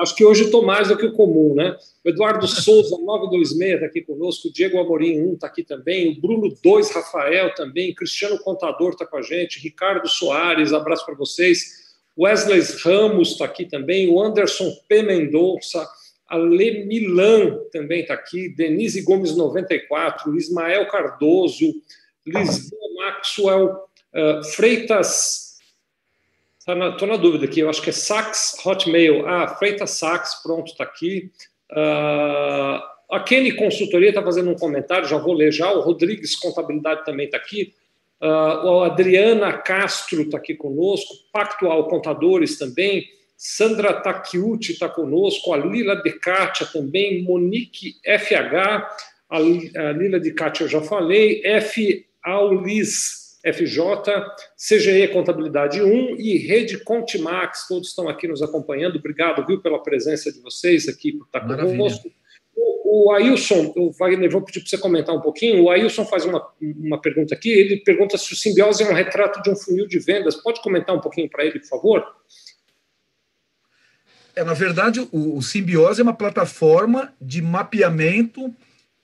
Acho que hoje estou mais do que o comum, né? O Eduardo Souza, 926, está aqui conosco. O Diego Amorim, 1, está aqui também. O Bruno 2, Rafael também. Cristiano Contador está com a gente. Ricardo Soares, abraço para vocês. Wesley Ramos está aqui também. O Anderson P. Mendonça. A Milan também está aqui. Denise Gomes, 94. Ismael Cardoso. Lisboa Maxwell. Uh, Freitas Estou tá na, na, dúvida aqui, eu acho que é Sax Hotmail. Ah, Freitas Sax, pronto, está aqui. Uh, a Kenny Consultoria está fazendo um comentário, já vou ler já. O Rodrigues Contabilidade também está aqui. Uh, a Adriana Castro está aqui conosco. Pactual Contadores também. Sandra Takiuti está conosco. A Lila De Kátia também. Monique FH. A, a Lila De Kátia eu já falei. F. Aulis FJ, CGE Contabilidade 1 e Rede Contimax, todos estão aqui nos acompanhando. Obrigado, viu, pela presença de vocês aqui por estar Maravilha. conosco. O, Ailson, o Wagner, vou pedir para você comentar um pouquinho. O Ailson faz uma, uma pergunta aqui. Ele pergunta se o simbiose é um retrato de um funil de vendas. Pode comentar um pouquinho para ele, por favor? É, na verdade, o, o simbiose é uma plataforma de mapeamento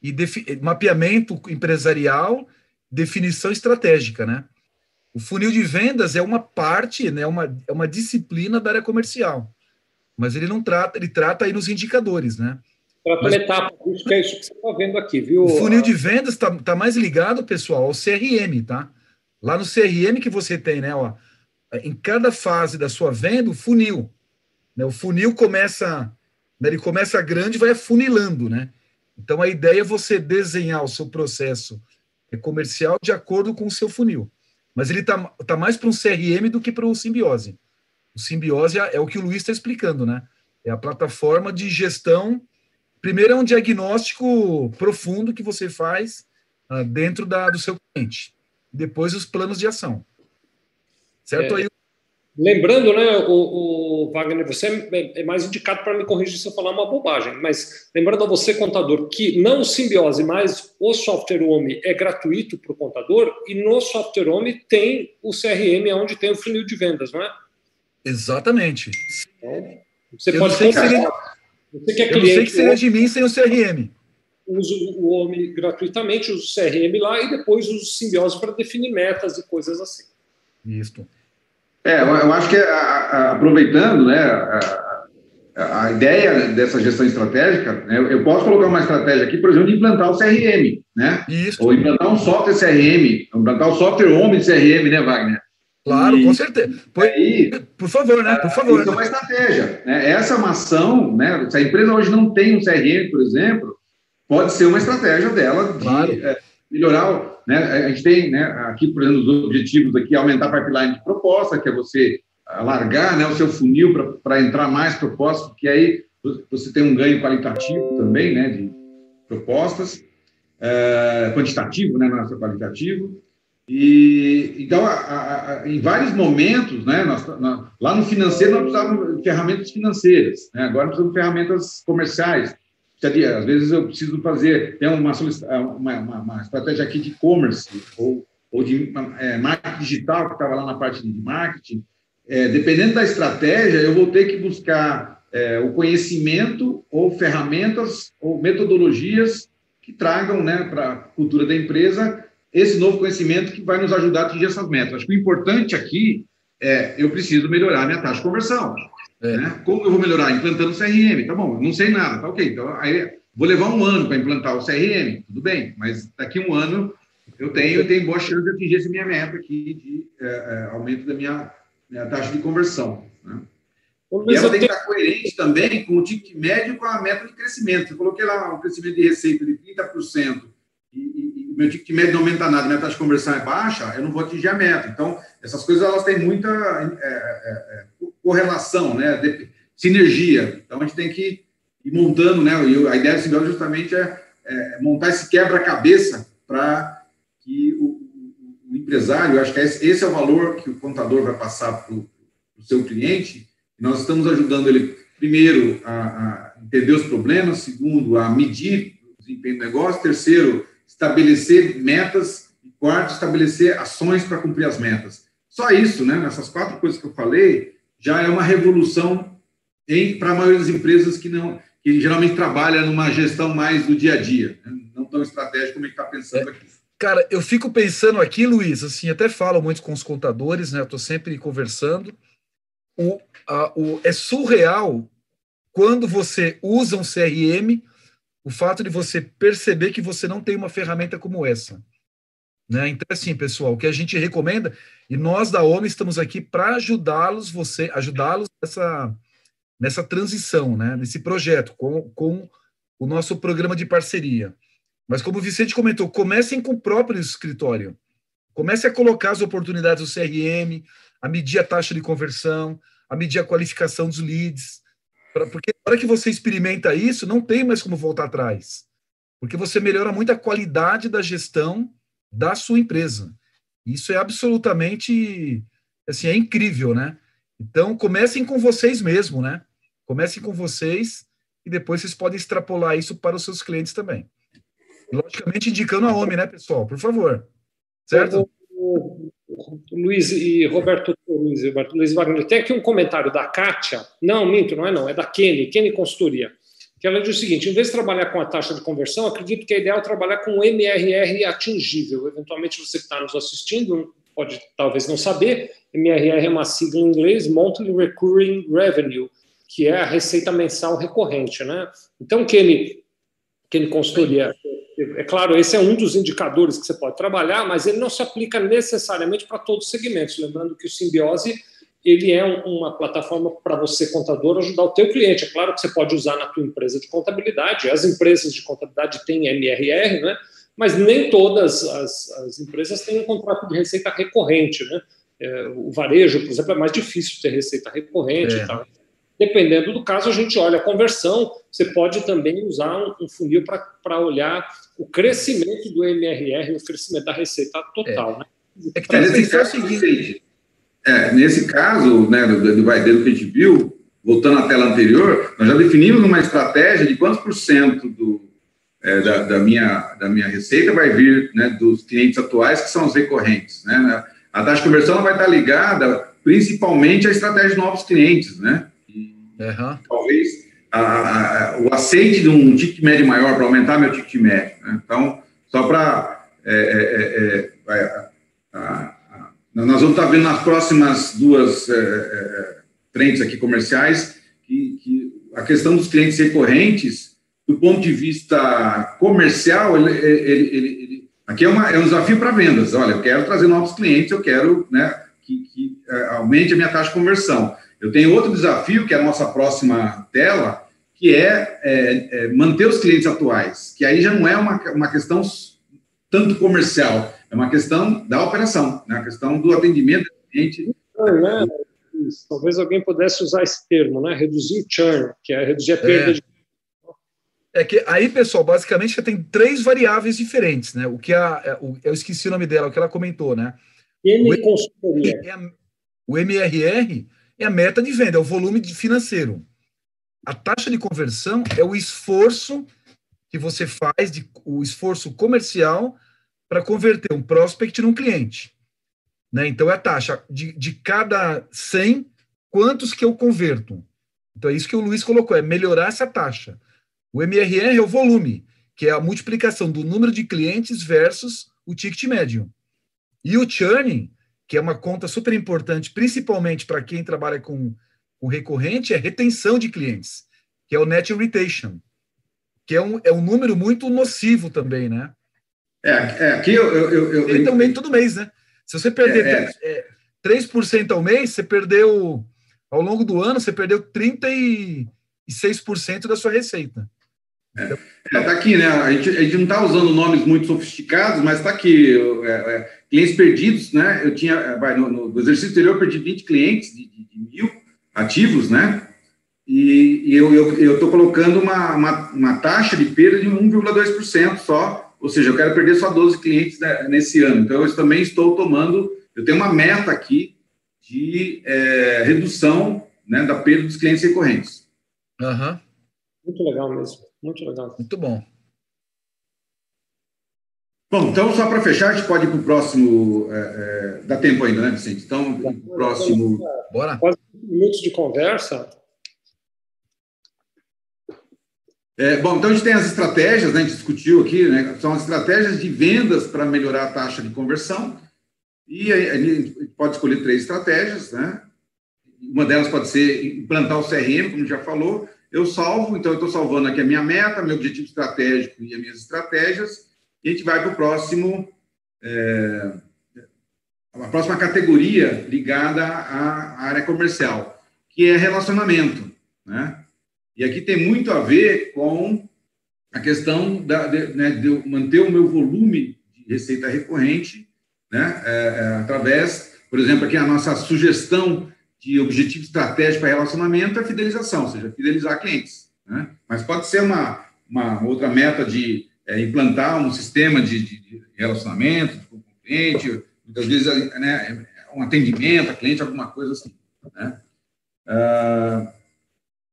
e mapeamento empresarial definição estratégica, né? O funil de vendas é uma parte, né, uma, é uma disciplina da área comercial, mas ele não trata, ele trata aí nos indicadores, né? Trata mas, etapa, isso que é isso que você está vendo aqui, viu? O funil de vendas está tá mais ligado, pessoal, ao CRM, tá? Lá no CRM que você tem, né, ó, em cada fase da sua venda, o funil, né? O funil começa, né, ele começa grande e vai afunilando, né? Então a ideia é você desenhar o seu processo é comercial de acordo com o seu funil. Mas ele está tá mais para um CRM do que para o Simbiose. O Simbiose é, é o que o Luiz está explicando, né? É a plataforma de gestão. Primeiro é um diagnóstico profundo que você faz uh, dentro da, do seu cliente. Depois os planos de ação. Certo? É, Aí Lembrando, né, o, o Wagner, você é, é mais indicado para me corrigir se eu falar uma bobagem, mas lembrando a você, contador, que não o Simbiose, mas o Software Home é gratuito para o contador e no Software Home tem o CRM, onde tem o funil de vendas, não é? Exatamente. Então, você eu pode seria, você que é eu não sei que seria de mim sem o CRM. Uso o Home gratuitamente, uso o CRM lá e depois uso o Simbiose para definir metas e coisas assim. Isso. É, eu acho que, a, a, aproveitando, né, a, a, ideia dessa gestão estratégica, né, eu posso colocar uma estratégia aqui, por exemplo, de implantar o CRM, né? Isso. Ou implantar um software CRM, implantar o software home de CRM, né, Wagner? Claro, e, com certeza. Por, aí, por favor, né? Por favor. Isso é uma estratégia. Né? Essa é uma ação, né? Se a empresa hoje não tem um CRM, por exemplo, pode ser uma estratégia dela de claro. é, melhorar né? A gente tem né, aqui, por exemplo, os objetivos aqui, aumentar a pipeline de proposta, que é você alargar né, o seu funil para entrar mais propostas, porque aí você tem um ganho qualitativo também, né, de propostas, é, quantitativo, né, não é qualitativo. E, então, a, a, a, em vários momentos, né, nós, na, lá no financeiro, nós precisávamos de ferramentas financeiras, né, agora precisamos de ferramentas comerciais, às vezes eu preciso fazer, tem uma, uma, uma, uma estratégia aqui de e-commerce ou, ou de é, marketing digital, que estava lá na parte de marketing. É, dependendo da estratégia, eu vou ter que buscar é, o conhecimento ou ferramentas ou metodologias que tragam né, para a cultura da empresa esse novo conhecimento que vai nos ajudar a atingir essas metas. Acho que o importante aqui é eu preciso melhorar a minha taxa de conversão. É. Né? Como eu vou melhorar? Implantando o CRM. Tá bom, não sei nada, tá ok. Então, aí, vou levar um ano para implantar o CRM, tudo bem, mas daqui a um ano eu tenho, eu tenho boa chance de atingir essa minha meta aqui de é, é, aumento da minha, minha, taxa de conversão. Né? E ela tem que estar coerente também com o ticket médio com a meta de crescimento. Eu coloquei lá um crescimento de receita de 30% e, e, e meu ticket médio não aumenta nada, minha taxa de conversão é baixa, eu não vou atingir a meta. Então, essas coisas elas têm muita é, é, é correlação, né? De, sinergia. Então, a gente tem que ir montando, né? E a ideia do simbiose justamente é, é montar esse quebra-cabeça para que o, o, empresário, acho que esse, esse, é o valor que o contador vai passar para o seu cliente. Nós estamos ajudando ele, primeiro, a, a entender os problemas, segundo, a medir o desempenho do negócio, terceiro, estabelecer metas, e quarto, estabelecer ações para cumprir as metas. Só isso, né? Nessas quatro coisas que eu falei, já é uma revolução para a maioria das empresas que não que geralmente trabalha numa gestão mais do dia a dia, né? não tão estratégica como a gente está pensando aqui. Cara, eu fico pensando aqui, Luiz, assim, até falo muito com os contadores, né? Estou sempre conversando. O, a, o, é surreal quando você usa um CRM, o fato de você perceber que você não tem uma ferramenta como essa. Né? Então, assim, pessoal, o que a gente recomenda, e nós da OMI estamos aqui para ajudá-los, você, ajudá-los nessa, nessa transição, né? nesse projeto, com, com o nosso programa de parceria. Mas como o Vicente comentou, comecem com o próprio escritório. Comece a colocar as oportunidades do CRM, a medir a taxa de conversão, a medir a qualificação dos leads. Pra, porque na hora que você experimenta isso, não tem mais como voltar atrás. Porque você melhora muito a qualidade da gestão da sua empresa. Isso é absolutamente, assim, é incrível, né? Então, comecem com vocês mesmo, né? Comecem com vocês e depois vocês podem extrapolar isso para os seus clientes também. Logicamente, indicando a OMI, né, pessoal? Por favor. Certo? Luiz e Roberto, Luiz, Luiz Wagner, tem aqui um comentário da Kátia. Não, minto, não é não, é da Kenny, Kenny Consultoria que ela diz o seguinte: em vez de trabalhar com a taxa de conversão, acredito que é ideal trabalhar com o MRR atingível. Eventualmente, você que está nos assistindo pode talvez não saber, MRR é uma sigla em inglês, Monthly Recurring Revenue, que é a receita mensal recorrente. Né? Então, que ele consultoria. É claro, esse é um dos indicadores que você pode trabalhar, mas ele não se aplica necessariamente para todos os segmentos. Lembrando que o simbiose ele é uma plataforma para você, contador, ajudar o teu cliente. É claro que você pode usar na tua empresa de contabilidade, as empresas de contabilidade têm MRR, né? mas nem todas as, as empresas têm um contrato de receita recorrente. Né? É, o varejo, por exemplo, é mais difícil ter receita recorrente é. e tal. Dependendo do caso, a gente olha a conversão. Você pode também usar um, funil para olhar o crescimento do MRR, o crescimento da receita total. É. Né? É que nesse caso, é o seguinte, é, nesse caso né, do, do que a gente viu, voltando à tela anterior, nós já definimos uma estratégia de quantos por cento do, é, da, da, minha, da minha receita vai vir né, dos clientes atuais, que são os recorrentes. Né? A taxa de conversão vai estar ligada principalmente à estratégia de novos clientes, né? Uhum. Talvez a, a, o aceite de um ticket médio maior para aumentar meu ticket médio. Né? Então, só para. É, é, é, nós vamos estar vendo nas próximas duas é, é, frentes aqui comerciais que, que, a questão dos clientes recorrentes, do ponto de vista comercial, ele, ele, ele, ele aqui é, uma, é um desafio para vendas. Olha, eu quero trazer novos clientes, eu quero né, que, que aumente a minha taxa de conversão. Eu tenho outro desafio, que é a nossa próxima tela, que é, é, é, manter os clientes atuais, que aí já não é uma, uma questão tanto comercial, é uma questão da operação, né? a questão do atendimento do cliente. É, né? Talvez alguém pudesse usar esse termo, né? reduzir o churn, que é reduzir a perda é. de é que aí, pessoal, basicamente você tem três variáveis diferentes, né? O que a, é, eu esqueci o nome dela, o que ela comentou, né? M o, consultoria. É o MRR é a meta de venda, é o volume financeiro. A taxa de conversão é o esforço que você faz, de, o esforço comercial para converter um prospect num cliente. Né? Então, é a taxa de, de cada 100, quantos que eu converto? Então, é isso que o Luiz colocou, é melhorar essa taxa. O MRR é o volume, que é a multiplicação do número de clientes versus o ticket médio. E o churning que é uma conta super importante, principalmente para quem trabalha com, com recorrente, é retenção de clientes, que é o net retention, que é um, é um número muito nocivo também, né? É, é aqui eu... eu, eu, eu também todo mês, né? Se você perder é, é. 3% ao mês, você perdeu, ao longo do ano, você perdeu 36% da sua receita. É, tá aqui, né? A gente, a gente não está usando nomes muito sofisticados, mas está aqui. É, é, clientes perdidos, né? Eu tinha, vai, no, no, exercício anterior, eu perdi 20 clientes de, de, de mil ativos, né? E, e eu estou colocando uma, uma, uma, taxa de perda de 1,2% só, ou seja, eu quero perder só 12 clientes né, nesse ano. Então, eu também estou tomando, eu tenho uma meta aqui de é, redução né, da perda dos clientes recorrentes. Uhum. Muito legal mesmo. Muito legal. Muito bom. Bom, então, só para fechar, a gente pode ir para o próximo. É, é, dá tempo ainda, né, Vicente? Então, o próximo. Bora. Quase minutos de conversa. É, bom, então a gente tem as estratégias, né, a gente discutiu aqui, né, são as estratégias de vendas para melhorar a taxa de conversão. E aí, a gente pode escolher três estratégias, né? Uma delas pode ser implantar o CRM, como já falou eu salvo, então eu estou salvando aqui a minha meta, meu objetivo estratégico e as minhas estratégias, a gente vai para o próximo, é, a próxima categoria ligada à área comercial, que é relacionamento, né? E aqui tem muito a ver com a questão da, de, né, de manter o meu volume de receita recorrente, né? É, é, através, por exemplo, aqui a nossa sugestão de objetivo estratégico para relacionamento é fidelização, ou seja, fidelizar clientes. Né? Mas pode ser uma, uma outra meta de é, implantar um sistema de, de, relacionamento com o cliente, muitas vezes né, um atendimento a cliente, alguma coisa assim. Né? Ah,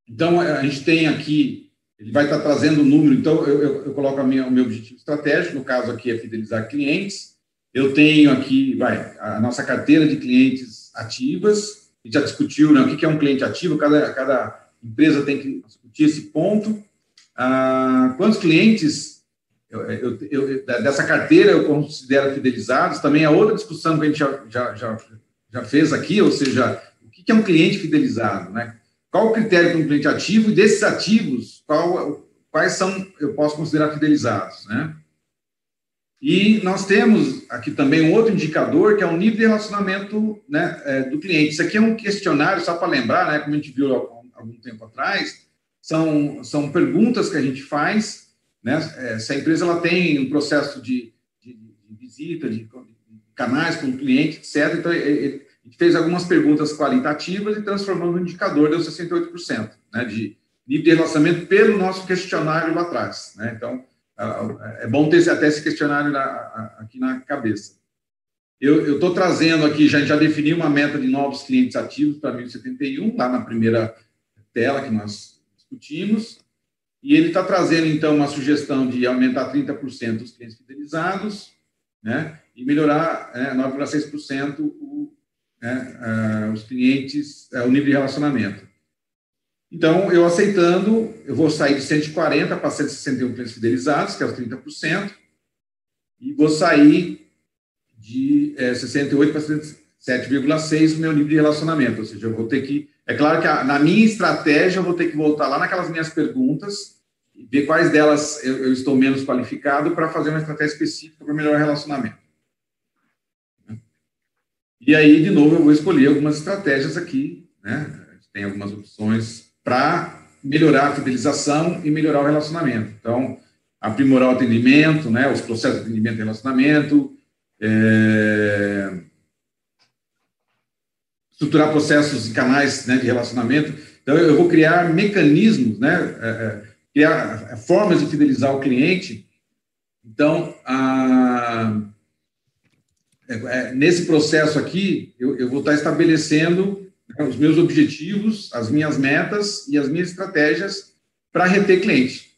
então, a gente tem aqui, ele vai estar trazendo o número, então eu, eu, eu coloco a minha, o meu objetivo estratégico, no caso aqui é fidelizar clientes, eu tenho aqui, vai, a nossa carteira de clientes ativas, já discutiu né, o que é um cliente ativo, cada, cada empresa tem que discutir esse ponto. Ah, quantos clientes eu, eu, eu, dessa carteira eu considero fidelizados? Também é outra discussão que a gente já, já, já, já fez aqui, ou seja, o que é um cliente fidelizado? Né? Qual o critério para um cliente ativo e desses ativos, qual, quais são eu posso considerar fidelizados? Né? E nós temos aqui também um outro indicador, que é o nível de relacionamento né, é, do cliente. Isso aqui é um questionário, só para lembrar, né, como a gente viu há algum tempo atrás, são, são perguntas que a gente faz, né, é, se a empresa ela tem um processo de, de, de visita, de, canais com o cliente, etc. Então, ele, gente fez algumas perguntas qualitativas e transformamos no indicador, deu 68%, né, de nível de relacionamento pelo nosso questionário lá atrás. Né? Então, é bom ter até esse questionário aqui na cabeça. Eu estou trazendo aqui, já, já defini uma meta de novos clientes ativos para 2071, lá na primeira tela que nós discutimos, e ele está trazendo, então, uma sugestão de aumentar 30% os clientes fidelizados, né, e melhorar é, 9,6% o, né, uh, os clientes, uh, o nível de relacionamento. Então, eu aceitando, eu vou sair de 140 para 161 clientes fidelizados, que é os 30%, e vou sair de é, 68 para 7,6 o meu nível de relacionamento. Ou seja, eu vou ter que. É claro que a, na minha estratégia eu vou ter que voltar lá naquelas minhas perguntas ver quais delas eu, eu estou menos qualificado para fazer uma estratégia específica para melhorar o relacionamento. E aí, de novo, eu vou escolher algumas estratégias aqui, né? Tem algumas opções para melhorar a fidelização e melhorar o relacionamento. Então, aprimorar o atendimento, né? Os processos de atendimento e relacionamento, é... estruturar processos e canais né, de relacionamento. Então, eu vou criar mecanismos, né? É, é, criar formas de fidelizar o cliente. Então, a é, é, nesse processo aqui, eu, eu vou estar estabelecendo né, os meus objetivos, as minhas metas e as minhas estratégias para reter cliente.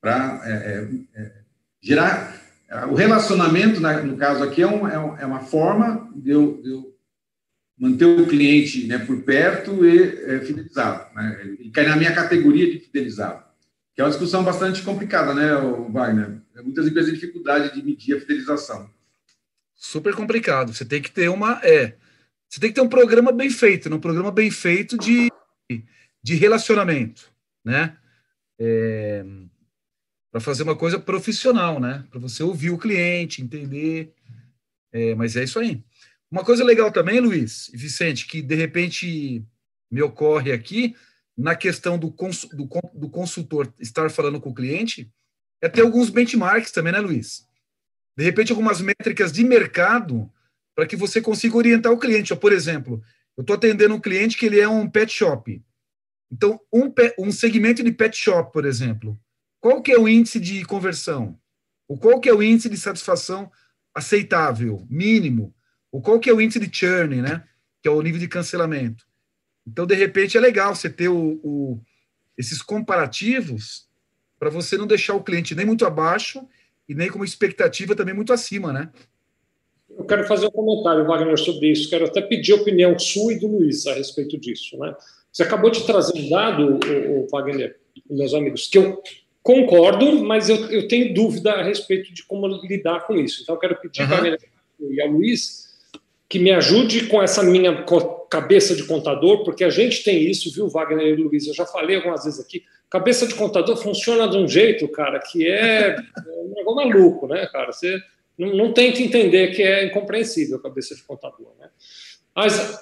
Para é, é, é, gerar. O relacionamento, no caso aqui, é, um, é uma forma de eu, manter o cliente né, por perto e fidelizado. Né? Ele cai na minha categoria de fidelizado. Que é uma discussão bastante complicada, né, Wagner? Muitas empresas têm dificuldade de medir a fidelização super complicado. Você tem que ter uma. É, você tem que ter um programa bem feito, né? um programa bem feito de, de relacionamento, né? É, para fazer uma coisa profissional, né? Para você ouvir o cliente, entender. É, mas é isso aí. Uma coisa legal também, Luiz e Vicente, que de repente me ocorre aqui, na questão do, cons, do, do consultor estar falando com o cliente, é ter alguns benchmarks também, né, Luiz? de repente, algumas métricas de mercado para que você consiga orientar o cliente. Por exemplo, eu estou atendendo um cliente que ele é um pet shop. Então, um, um segmento de pet shop, por exemplo, qual que é o índice de conversão? O qual que é o índice de satisfação aceitável, mínimo? O qual que é o índice de churn, né? Que é o nível de cancelamento. Então, de repente, é legal você ter o, o esses comparativos para você não deixar o cliente nem muito abaixo e nem com uma expectativa também muito acima, né? Eu quero fazer um comentário, Wagner, sobre isso. Quero até pedir a opinião sua e do Luiz a respeito disso. Né? Você acabou de trazer um dado, o, o Wagner, meus amigos, que eu concordo, mas eu, eu, tenho dúvida a respeito de como lidar com isso. Então, eu quero pedir uhum. Wagner e ao Luiz que me ajude com essa minha cabeça de contador, porque a gente tem isso, viu, Wagner e Luiz? Eu já falei algumas vezes aqui. Cabeça de contador funciona de um jeito, cara, que é, é um negócio maluco, né, cara? Você não, não tenta entender que é incompreensível a cabeça de contador, né? Mas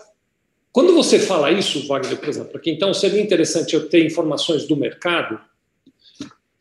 quando você fala isso, Wagner, por exemplo, que então seria interessante eu ter informações do mercado,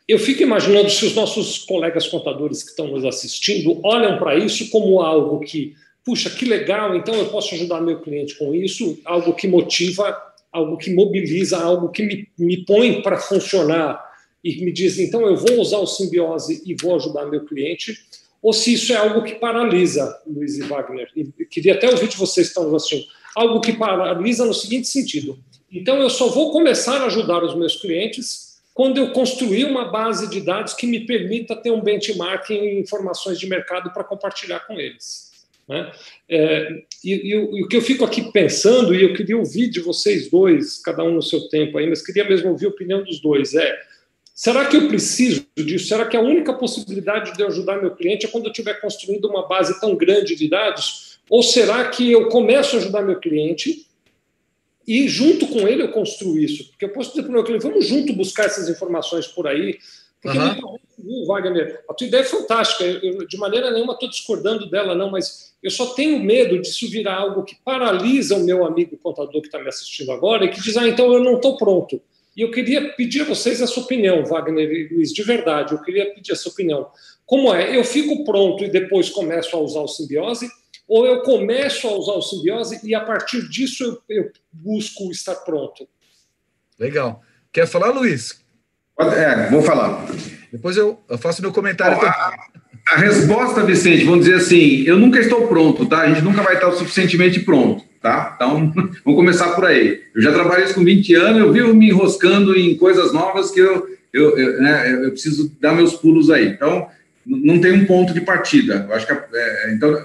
eu fico imaginando se os nossos colegas contadores que estão nos assistindo olham para isso como algo que puxa, que legal, então eu posso ajudar meu cliente com isso, algo que motiva, algo que mobiliza, algo que me, me põe para funcionar e me diz, então eu vou usar o simbiose e vou ajudar meu cliente, ou se isso é algo que paralisa, Luiz e Wagner. E queria até ouvir de vocês que estão assistindo. Algo que paralisa no seguinte sentido. Então eu só vou começar a ajudar os meus clientes quando eu construir uma base de dados que me permita ter um benchmark em informações de mercado para compartilhar com eles. Né? É, e, e, e, o que eu fico aqui pensando, e eu queria ouvir de vocês dois, cada um no seu tempo aí, mas queria mesmo ouvir a opinião dos dois, é, será que eu preciso disso? Será que a única possibilidade de eu ajudar meu cliente é quando eu estiver construindo uma base tão grande de dados? Ou será que eu começo a ajudar meu cliente e junto com ele eu construo isso? Porque eu posso dizer para o meu cliente, vamos junto buscar essas informações por aí, porque uhum. Wagner, a tua ideia é fantástica. Eu, de maneira nenhuma estou discordando dela, não, mas eu só tenho medo de isso virar algo que paralisa o meu amigo contador que está me assistindo agora e que diz, ah, então eu não estou pronto. E eu queria pedir a vocês essa opinião, Wagner e Luiz, de verdade, eu queria pedir essa opinião. Como é? Eu fico pronto e depois começo a usar o simbiose, Ou eu começo a usar o simbiose e a partir disso eu, eu busco estar pronto? Legal. Quer falar, Luiz? É, vou falar. Depois eu, eu faço meu comentário também. A, a resposta, Vicente, vamos dizer assim, eu nunca estou pronto, tá? A gente nunca vai estar o suficientemente pronto, tá? Então, vamos começar por aí. Eu já trabalhei isso com 20 anos, eu vivo me enroscando em coisas novas que eu, eu, eu, né, eu preciso dar meus pulos aí. Então, não tem um ponto de partida. Eu acho que, é, então,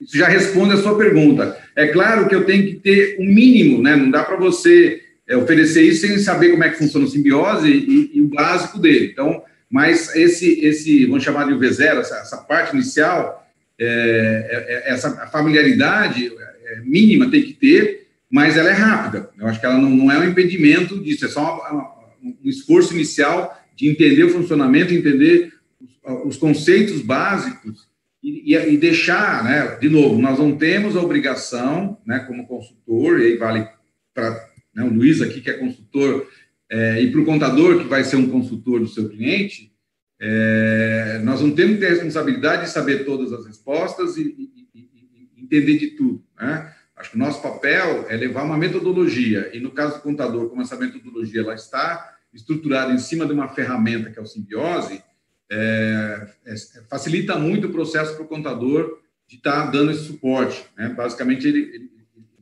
isso já responde a sua pergunta. É claro que eu tenho que ter um mínimo, né? Não dá para você é, oferecer isso sem saber como é que funciona o simbiose e, e, o básico dele. Então, mas esse, esse vamos chamar de UV0, essa, essa parte inicial, é, é, é essa familiaridade é, mínima tem que ter, mas ela é rápida. Eu acho que ela não, não é um impedimento disso, é só uma, uma, um esforço inicial de entender o funcionamento, entender os, os conceitos básicos e, e, deixar, né, de novo, nós não temos a obrigação, né, como consultor, e aí vale para né, o Luiz aqui, que é consultor, é, e para o contador, que vai ser um consultor do seu cliente, é, nós não temos que ter a responsabilidade de saber todas as respostas e, e, e, entender de tudo. Né? Acho que o nosso papel é levar uma metodologia, e no caso do contador, como essa metodologia ela está estruturada em cima de uma ferramenta que é o simbiose, é, é, facilita muito o processo para o contador de estar tá dando esse suporte. Né? Basicamente, ele, ele,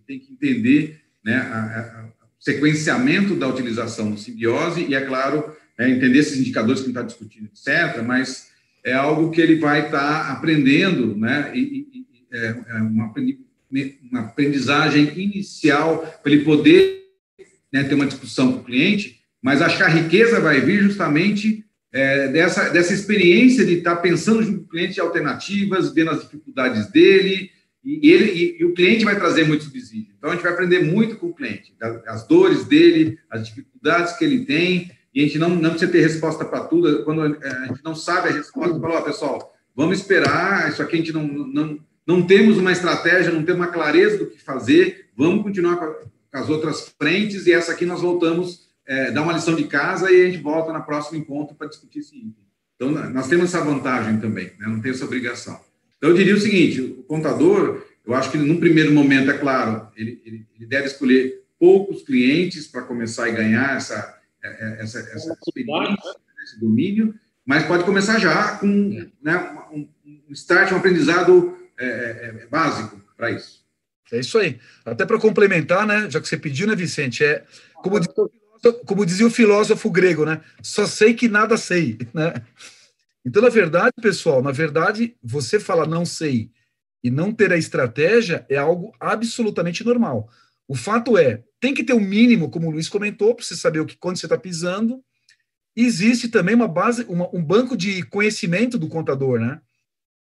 tem que entender né, a, sequenciamento da utilização do simbiose e, é claro, é, entender esses indicadores que a gente está discutindo, etc., mas é algo que ele vai estar tá aprendendo, né, e, e é, é uma, uma aprendizagem inicial para ele poder né, ter uma discussão com o cliente, mas acho que a riqueza vai vir justamente é, dessa, dessa experiência de estar tá pensando junto com o cliente alternativas, vendo as dificuldades dele, e, ele, e, e, o cliente vai trazer muito visível. Então, a gente vai aprender muito com o cliente, as dores dele, as dificuldades que ele tem, e a gente não, não precisa ter resposta para tudo. Quando a gente não sabe a resposta, fala, ó, pessoal, vamos esperar, isso aqui a gente não, não, não temos uma estratégia, não temos uma clareza do que fazer, vamos continuar com, com as outras frentes, e essa aqui nós voltamos, é, dar uma lição de casa, e a gente volta no próximo encontro para discutir esse item. Então, nós temos essa vantagem também, né? não tem essa obrigação. Então, eu diria o seguinte: o contador, eu acho que num primeiro momento, é claro, ele, ele, ele deve escolher poucos clientes para começar a ganhar essa, é, é, essa, essa experiência, esse domínio, mas pode começar já com né, um, um start, um aprendizado é, é, é básico para isso. É isso aí. Até para complementar, né, já que você pediu, né, Vicente, é como, como dizia o filósofo grego, né? Só sei que nada sei, né? Então, na verdade, pessoal, na verdade, você falar não sei e não ter a estratégia é algo absolutamente normal. O fato é, tem que ter um mínimo, como o Luiz comentou, para você saber o que quando você está pisando. E existe também uma base, uma, um banco de conhecimento do contador, né?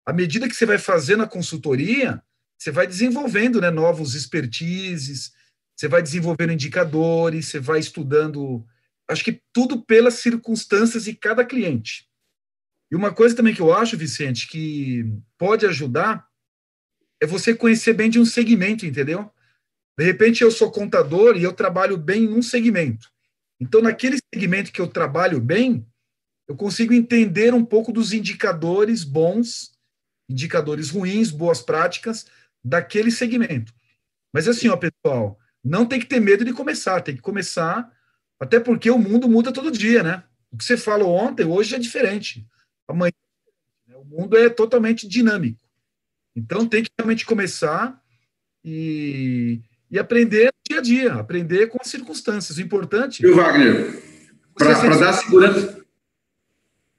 À medida que você vai fazendo a consultoria, você vai desenvolvendo né, novos expertises, você vai desenvolvendo indicadores, você vai estudando. Acho que tudo pelas circunstâncias de cada cliente. E uma coisa também que eu acho, Vicente, que pode ajudar é você conhecer bem de um segmento, entendeu? De repente eu sou contador e eu trabalho bem num segmento. Então, naquele segmento que eu trabalho bem, eu consigo entender um pouco dos indicadores bons, indicadores ruins, boas práticas daquele segmento. Mas assim, ó, pessoal, não tem que ter medo de começar, tem que começar, até porque o mundo muda todo dia, né? O que você falou ontem, hoje é diferente amanhã. Né? O mundo é totalmente dinâmico. Então tem que realmente começar e, e aprender dia a dia, aprender com as circunstâncias. O importante. O Wagner? Para dar segurança.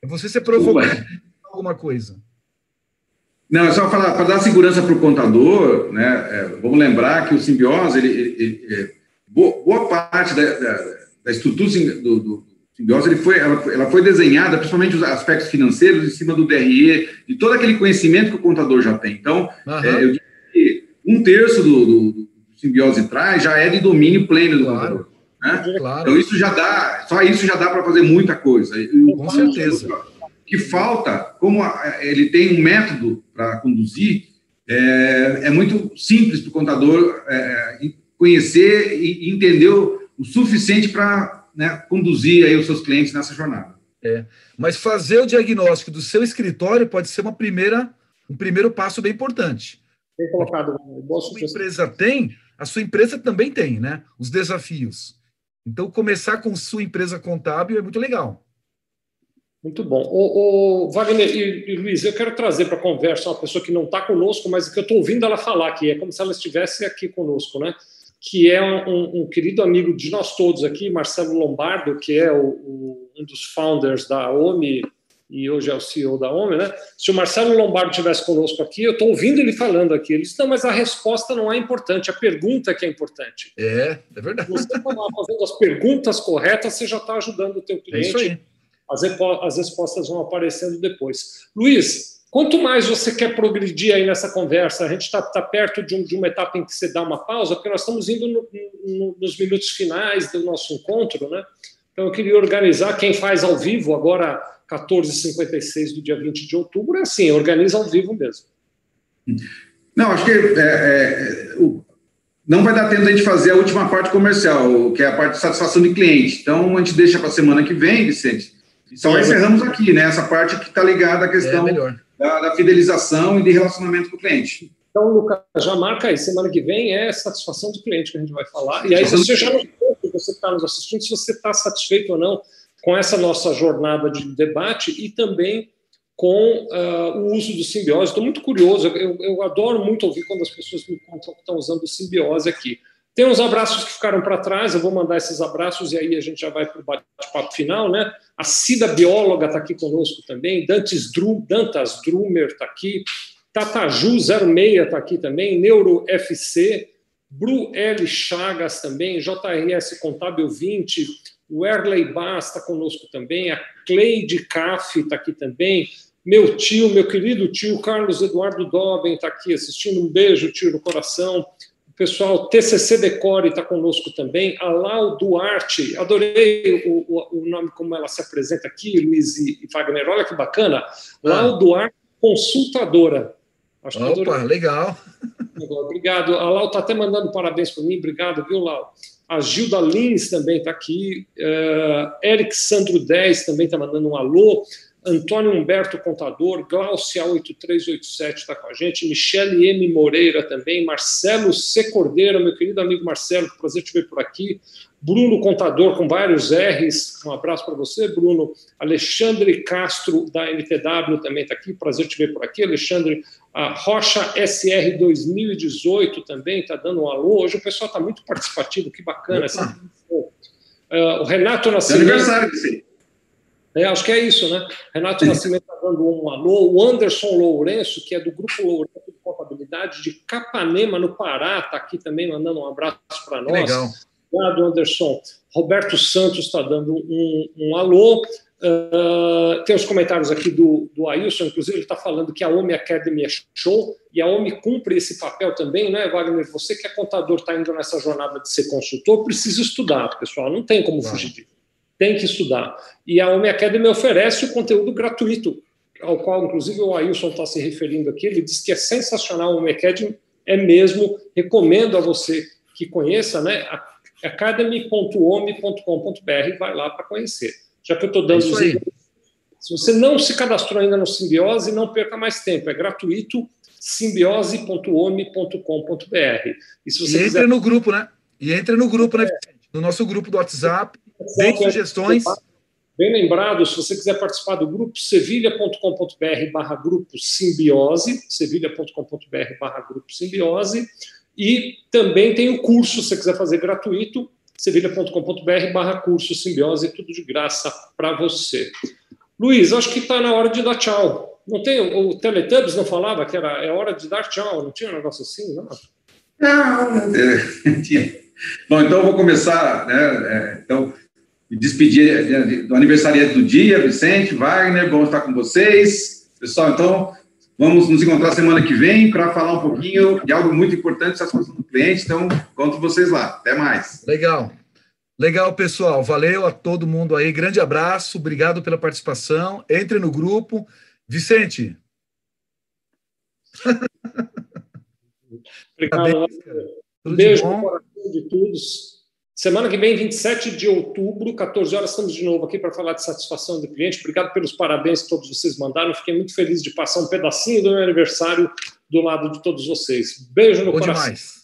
É você ser provocado alguma coisa. Não, é só para dar segurança para o contador, né, é, vamos lembrar que o simbiose, ele, ele, ele, é, boa, boa, parte da, da, da estrutura do, do, simbiose ele foi, ela, ela, foi desenhada, principalmente os aspectos financeiros, em cima do DRE, de todo aquele conhecimento que o contador já tem. Então, uhum. é, eu diria que um terço do, do, do, simbiose traz já é de domínio pleno do claro. contador. Né? Claro. Então, isso já dá, só isso já dá para fazer muita coisa. Com certeza. que falta, como ele tem um método para conduzir, é, é, muito simples para o contador é, conhecer e entender o, o suficiente para né, conduzir aí os seus clientes nessa jornada. É, mas fazer o diagnóstico do seu escritório pode ser uma primeira, um primeiro passo bem importante. Bem colocado. A sua empresa tem, a sua empresa também tem, né? Os desafios. Então, começar com sua empresa contábil é muito legal. Muito bom. O, o Wagner e, e, Luiz, eu quero trazer para a conversa uma pessoa que não está conosco, mas que eu estou ouvindo ela falar aqui, é como se ela estivesse aqui conosco, né? Que é um, um querido amigo de nós todos aqui, Marcelo Lombardo, que é o, o, um dos founders da OMI e hoje é o CEO da OMI, né? Se o Marcelo Lombardo estivesse conosco aqui, eu estou ouvindo ele falando aqui. Ele disse: não, mas a resposta não é importante, a pergunta que é importante. É, é verdade. Você está fazendo as perguntas corretas, você já está ajudando o teu cliente. É isso aí as, as respostas vão aparecendo depois. Luiz, quanto mais você quer progredir aí nessa conversa, a gente está tá perto de, um, de, uma etapa em que você dá uma pausa, porque nós estamos indo no, no, nos minutos finais do nosso encontro, né? Então eu queria organizar quem faz ao vivo agora 14h56 do dia 20 de outubro, é assim, organiza ao vivo mesmo. Não, acho que é, é, o, não vai dar tempo de a gente fazer a última parte comercial, que é a parte de satisfação de cliente. Então, a gente deixa para a semana que vem, Vicente, só encerramos aqui, né? Essa parte que está ligada à questão é da, da, fidelização e de relacionamento com o cliente. Então, Lucas, já marca aí. Semana que vem é satisfação do cliente que a gente vai falar. E aí você já não você está nos assistindo, se você está satisfeito ou não com essa nossa jornada de debate e também com uh, o uso do simbiose. Estou muito curioso, eu, eu, adoro muito ouvir quando as pessoas me contam que estão usando o simbiose aqui. Tem uns abraços que ficaram para trás, eu vou mandar esses abraços e aí a gente já vai para o bate-papo final, né? A Cida Bióloga está aqui conosco também, Dantes Dru, Dantas Drumer está aqui, Tataju06 está aqui também, Neuro FC, Bru L. Chagas também, JRS Contábil 20, o Erley Bass está conosco também, a Cleide Caff está aqui também, meu tio, meu querido tio Carlos Eduardo Doben está aqui assistindo, um beijo, tio, no coração pessoal, TCC Decore está conosco também, a Lau Duarte, adorei o, o, o, nome como ela se apresenta aqui, Luiz e, Wagner, olha que bacana, ah. Lau Duarte, consultadora. Acho Opa, adorei. legal. Obrigado, a Lau está até mandando parabéns para mim, obrigado, viu, Lau? A Gilda Lins também está aqui, uh, Eric Sandro 10 também está mandando um alô, Antônio Humberto Contador, Glaucia 8387 está com a gente, Michele M. Moreira também, Marcelo C. Cordeiro, meu querido amigo Marcelo, prazer te ver por aqui. Bruno Contador, com vários R's, um abraço para você, Bruno. Alexandre Castro, da NTW, também está aqui, prazer te ver por aqui. Alexandre a Rocha SR 2018 também está dando um alô. Hoje o pessoal está muito participativo, que bacana. Uh, o Renato Nascimento. É aniversário, sim. É, acho que é isso, né? Renato Nascimento está dando um alô. O Anderson Lourenço, que é do Grupo Lourenço de Contabilidade de Capanema, no Pará, está aqui também mandando um abraço para nós. Legal. Obrigado, Anderson. Roberto Santos está dando um, um alô. Uh, tem os comentários aqui do, do Ailson, inclusive ele está falando que a OMI Academy é show e a OMI cumpre esse papel também, né, Wagner? Você que é contador, está indo nessa jornada de ser consultor, precisa estudar, pessoal, não tem como fugir disso tem que estudar. E a Home Academy oferece o conteúdo gratuito, ao qual, inclusive, o Ailson está se referindo aqui. Ele diz que é sensacional. A Home Academy é mesmo. Recomendo a você que conheça, né? academy.home.com.br. Vai lá para conhecer. Já que eu estou dando é os Se você não se cadastrou ainda no Simbiose, não perca mais tempo. É gratuito simbiose.home.com.br. E se você e quiser... no grupo, né? E entra no grupo, né? É. No nosso grupo do WhatsApp Bem sugestões. Bem lembrado, se você quiser participar do grupo, sevilha.com.br barra grupo simbiose, sevilha.com.br barra grupo simbiose, e também tem o curso, se você quiser fazer gratuito, sevilha.com.br barra curso simbiose, tudo de graça para você. Luiz, acho que está na hora de dar tchau. Não tem, o Teletubbies não falava que era é hora de dar tchau, não tinha um negócio assim, não? Não, tinha. Bom, então eu vou começar, né? É, então, me despedir do aniversariante do dia, Vicente, Wagner, bom estar com vocês. Pessoal, então, vamos nos encontrar semana que vem para falar um pouquinho de algo muito importante, satisfação do cliente. Então, conto vocês lá. Até mais. Legal. Legal, pessoal. Valeu a todo mundo aí. Grande abraço. Obrigado pela participação. Entre no grupo. Vicente. Obrigado. Tudo Beijo no coração de todos. Semana que vem, 27 de outubro, 14 horas, estamos de novo aqui para falar de satisfação do cliente. Obrigado pelos parabéns que todos vocês mandaram. Fiquei muito feliz de passar um pedacinho do meu aniversário do lado de todos vocês. Beijo no Bom coração. Demais.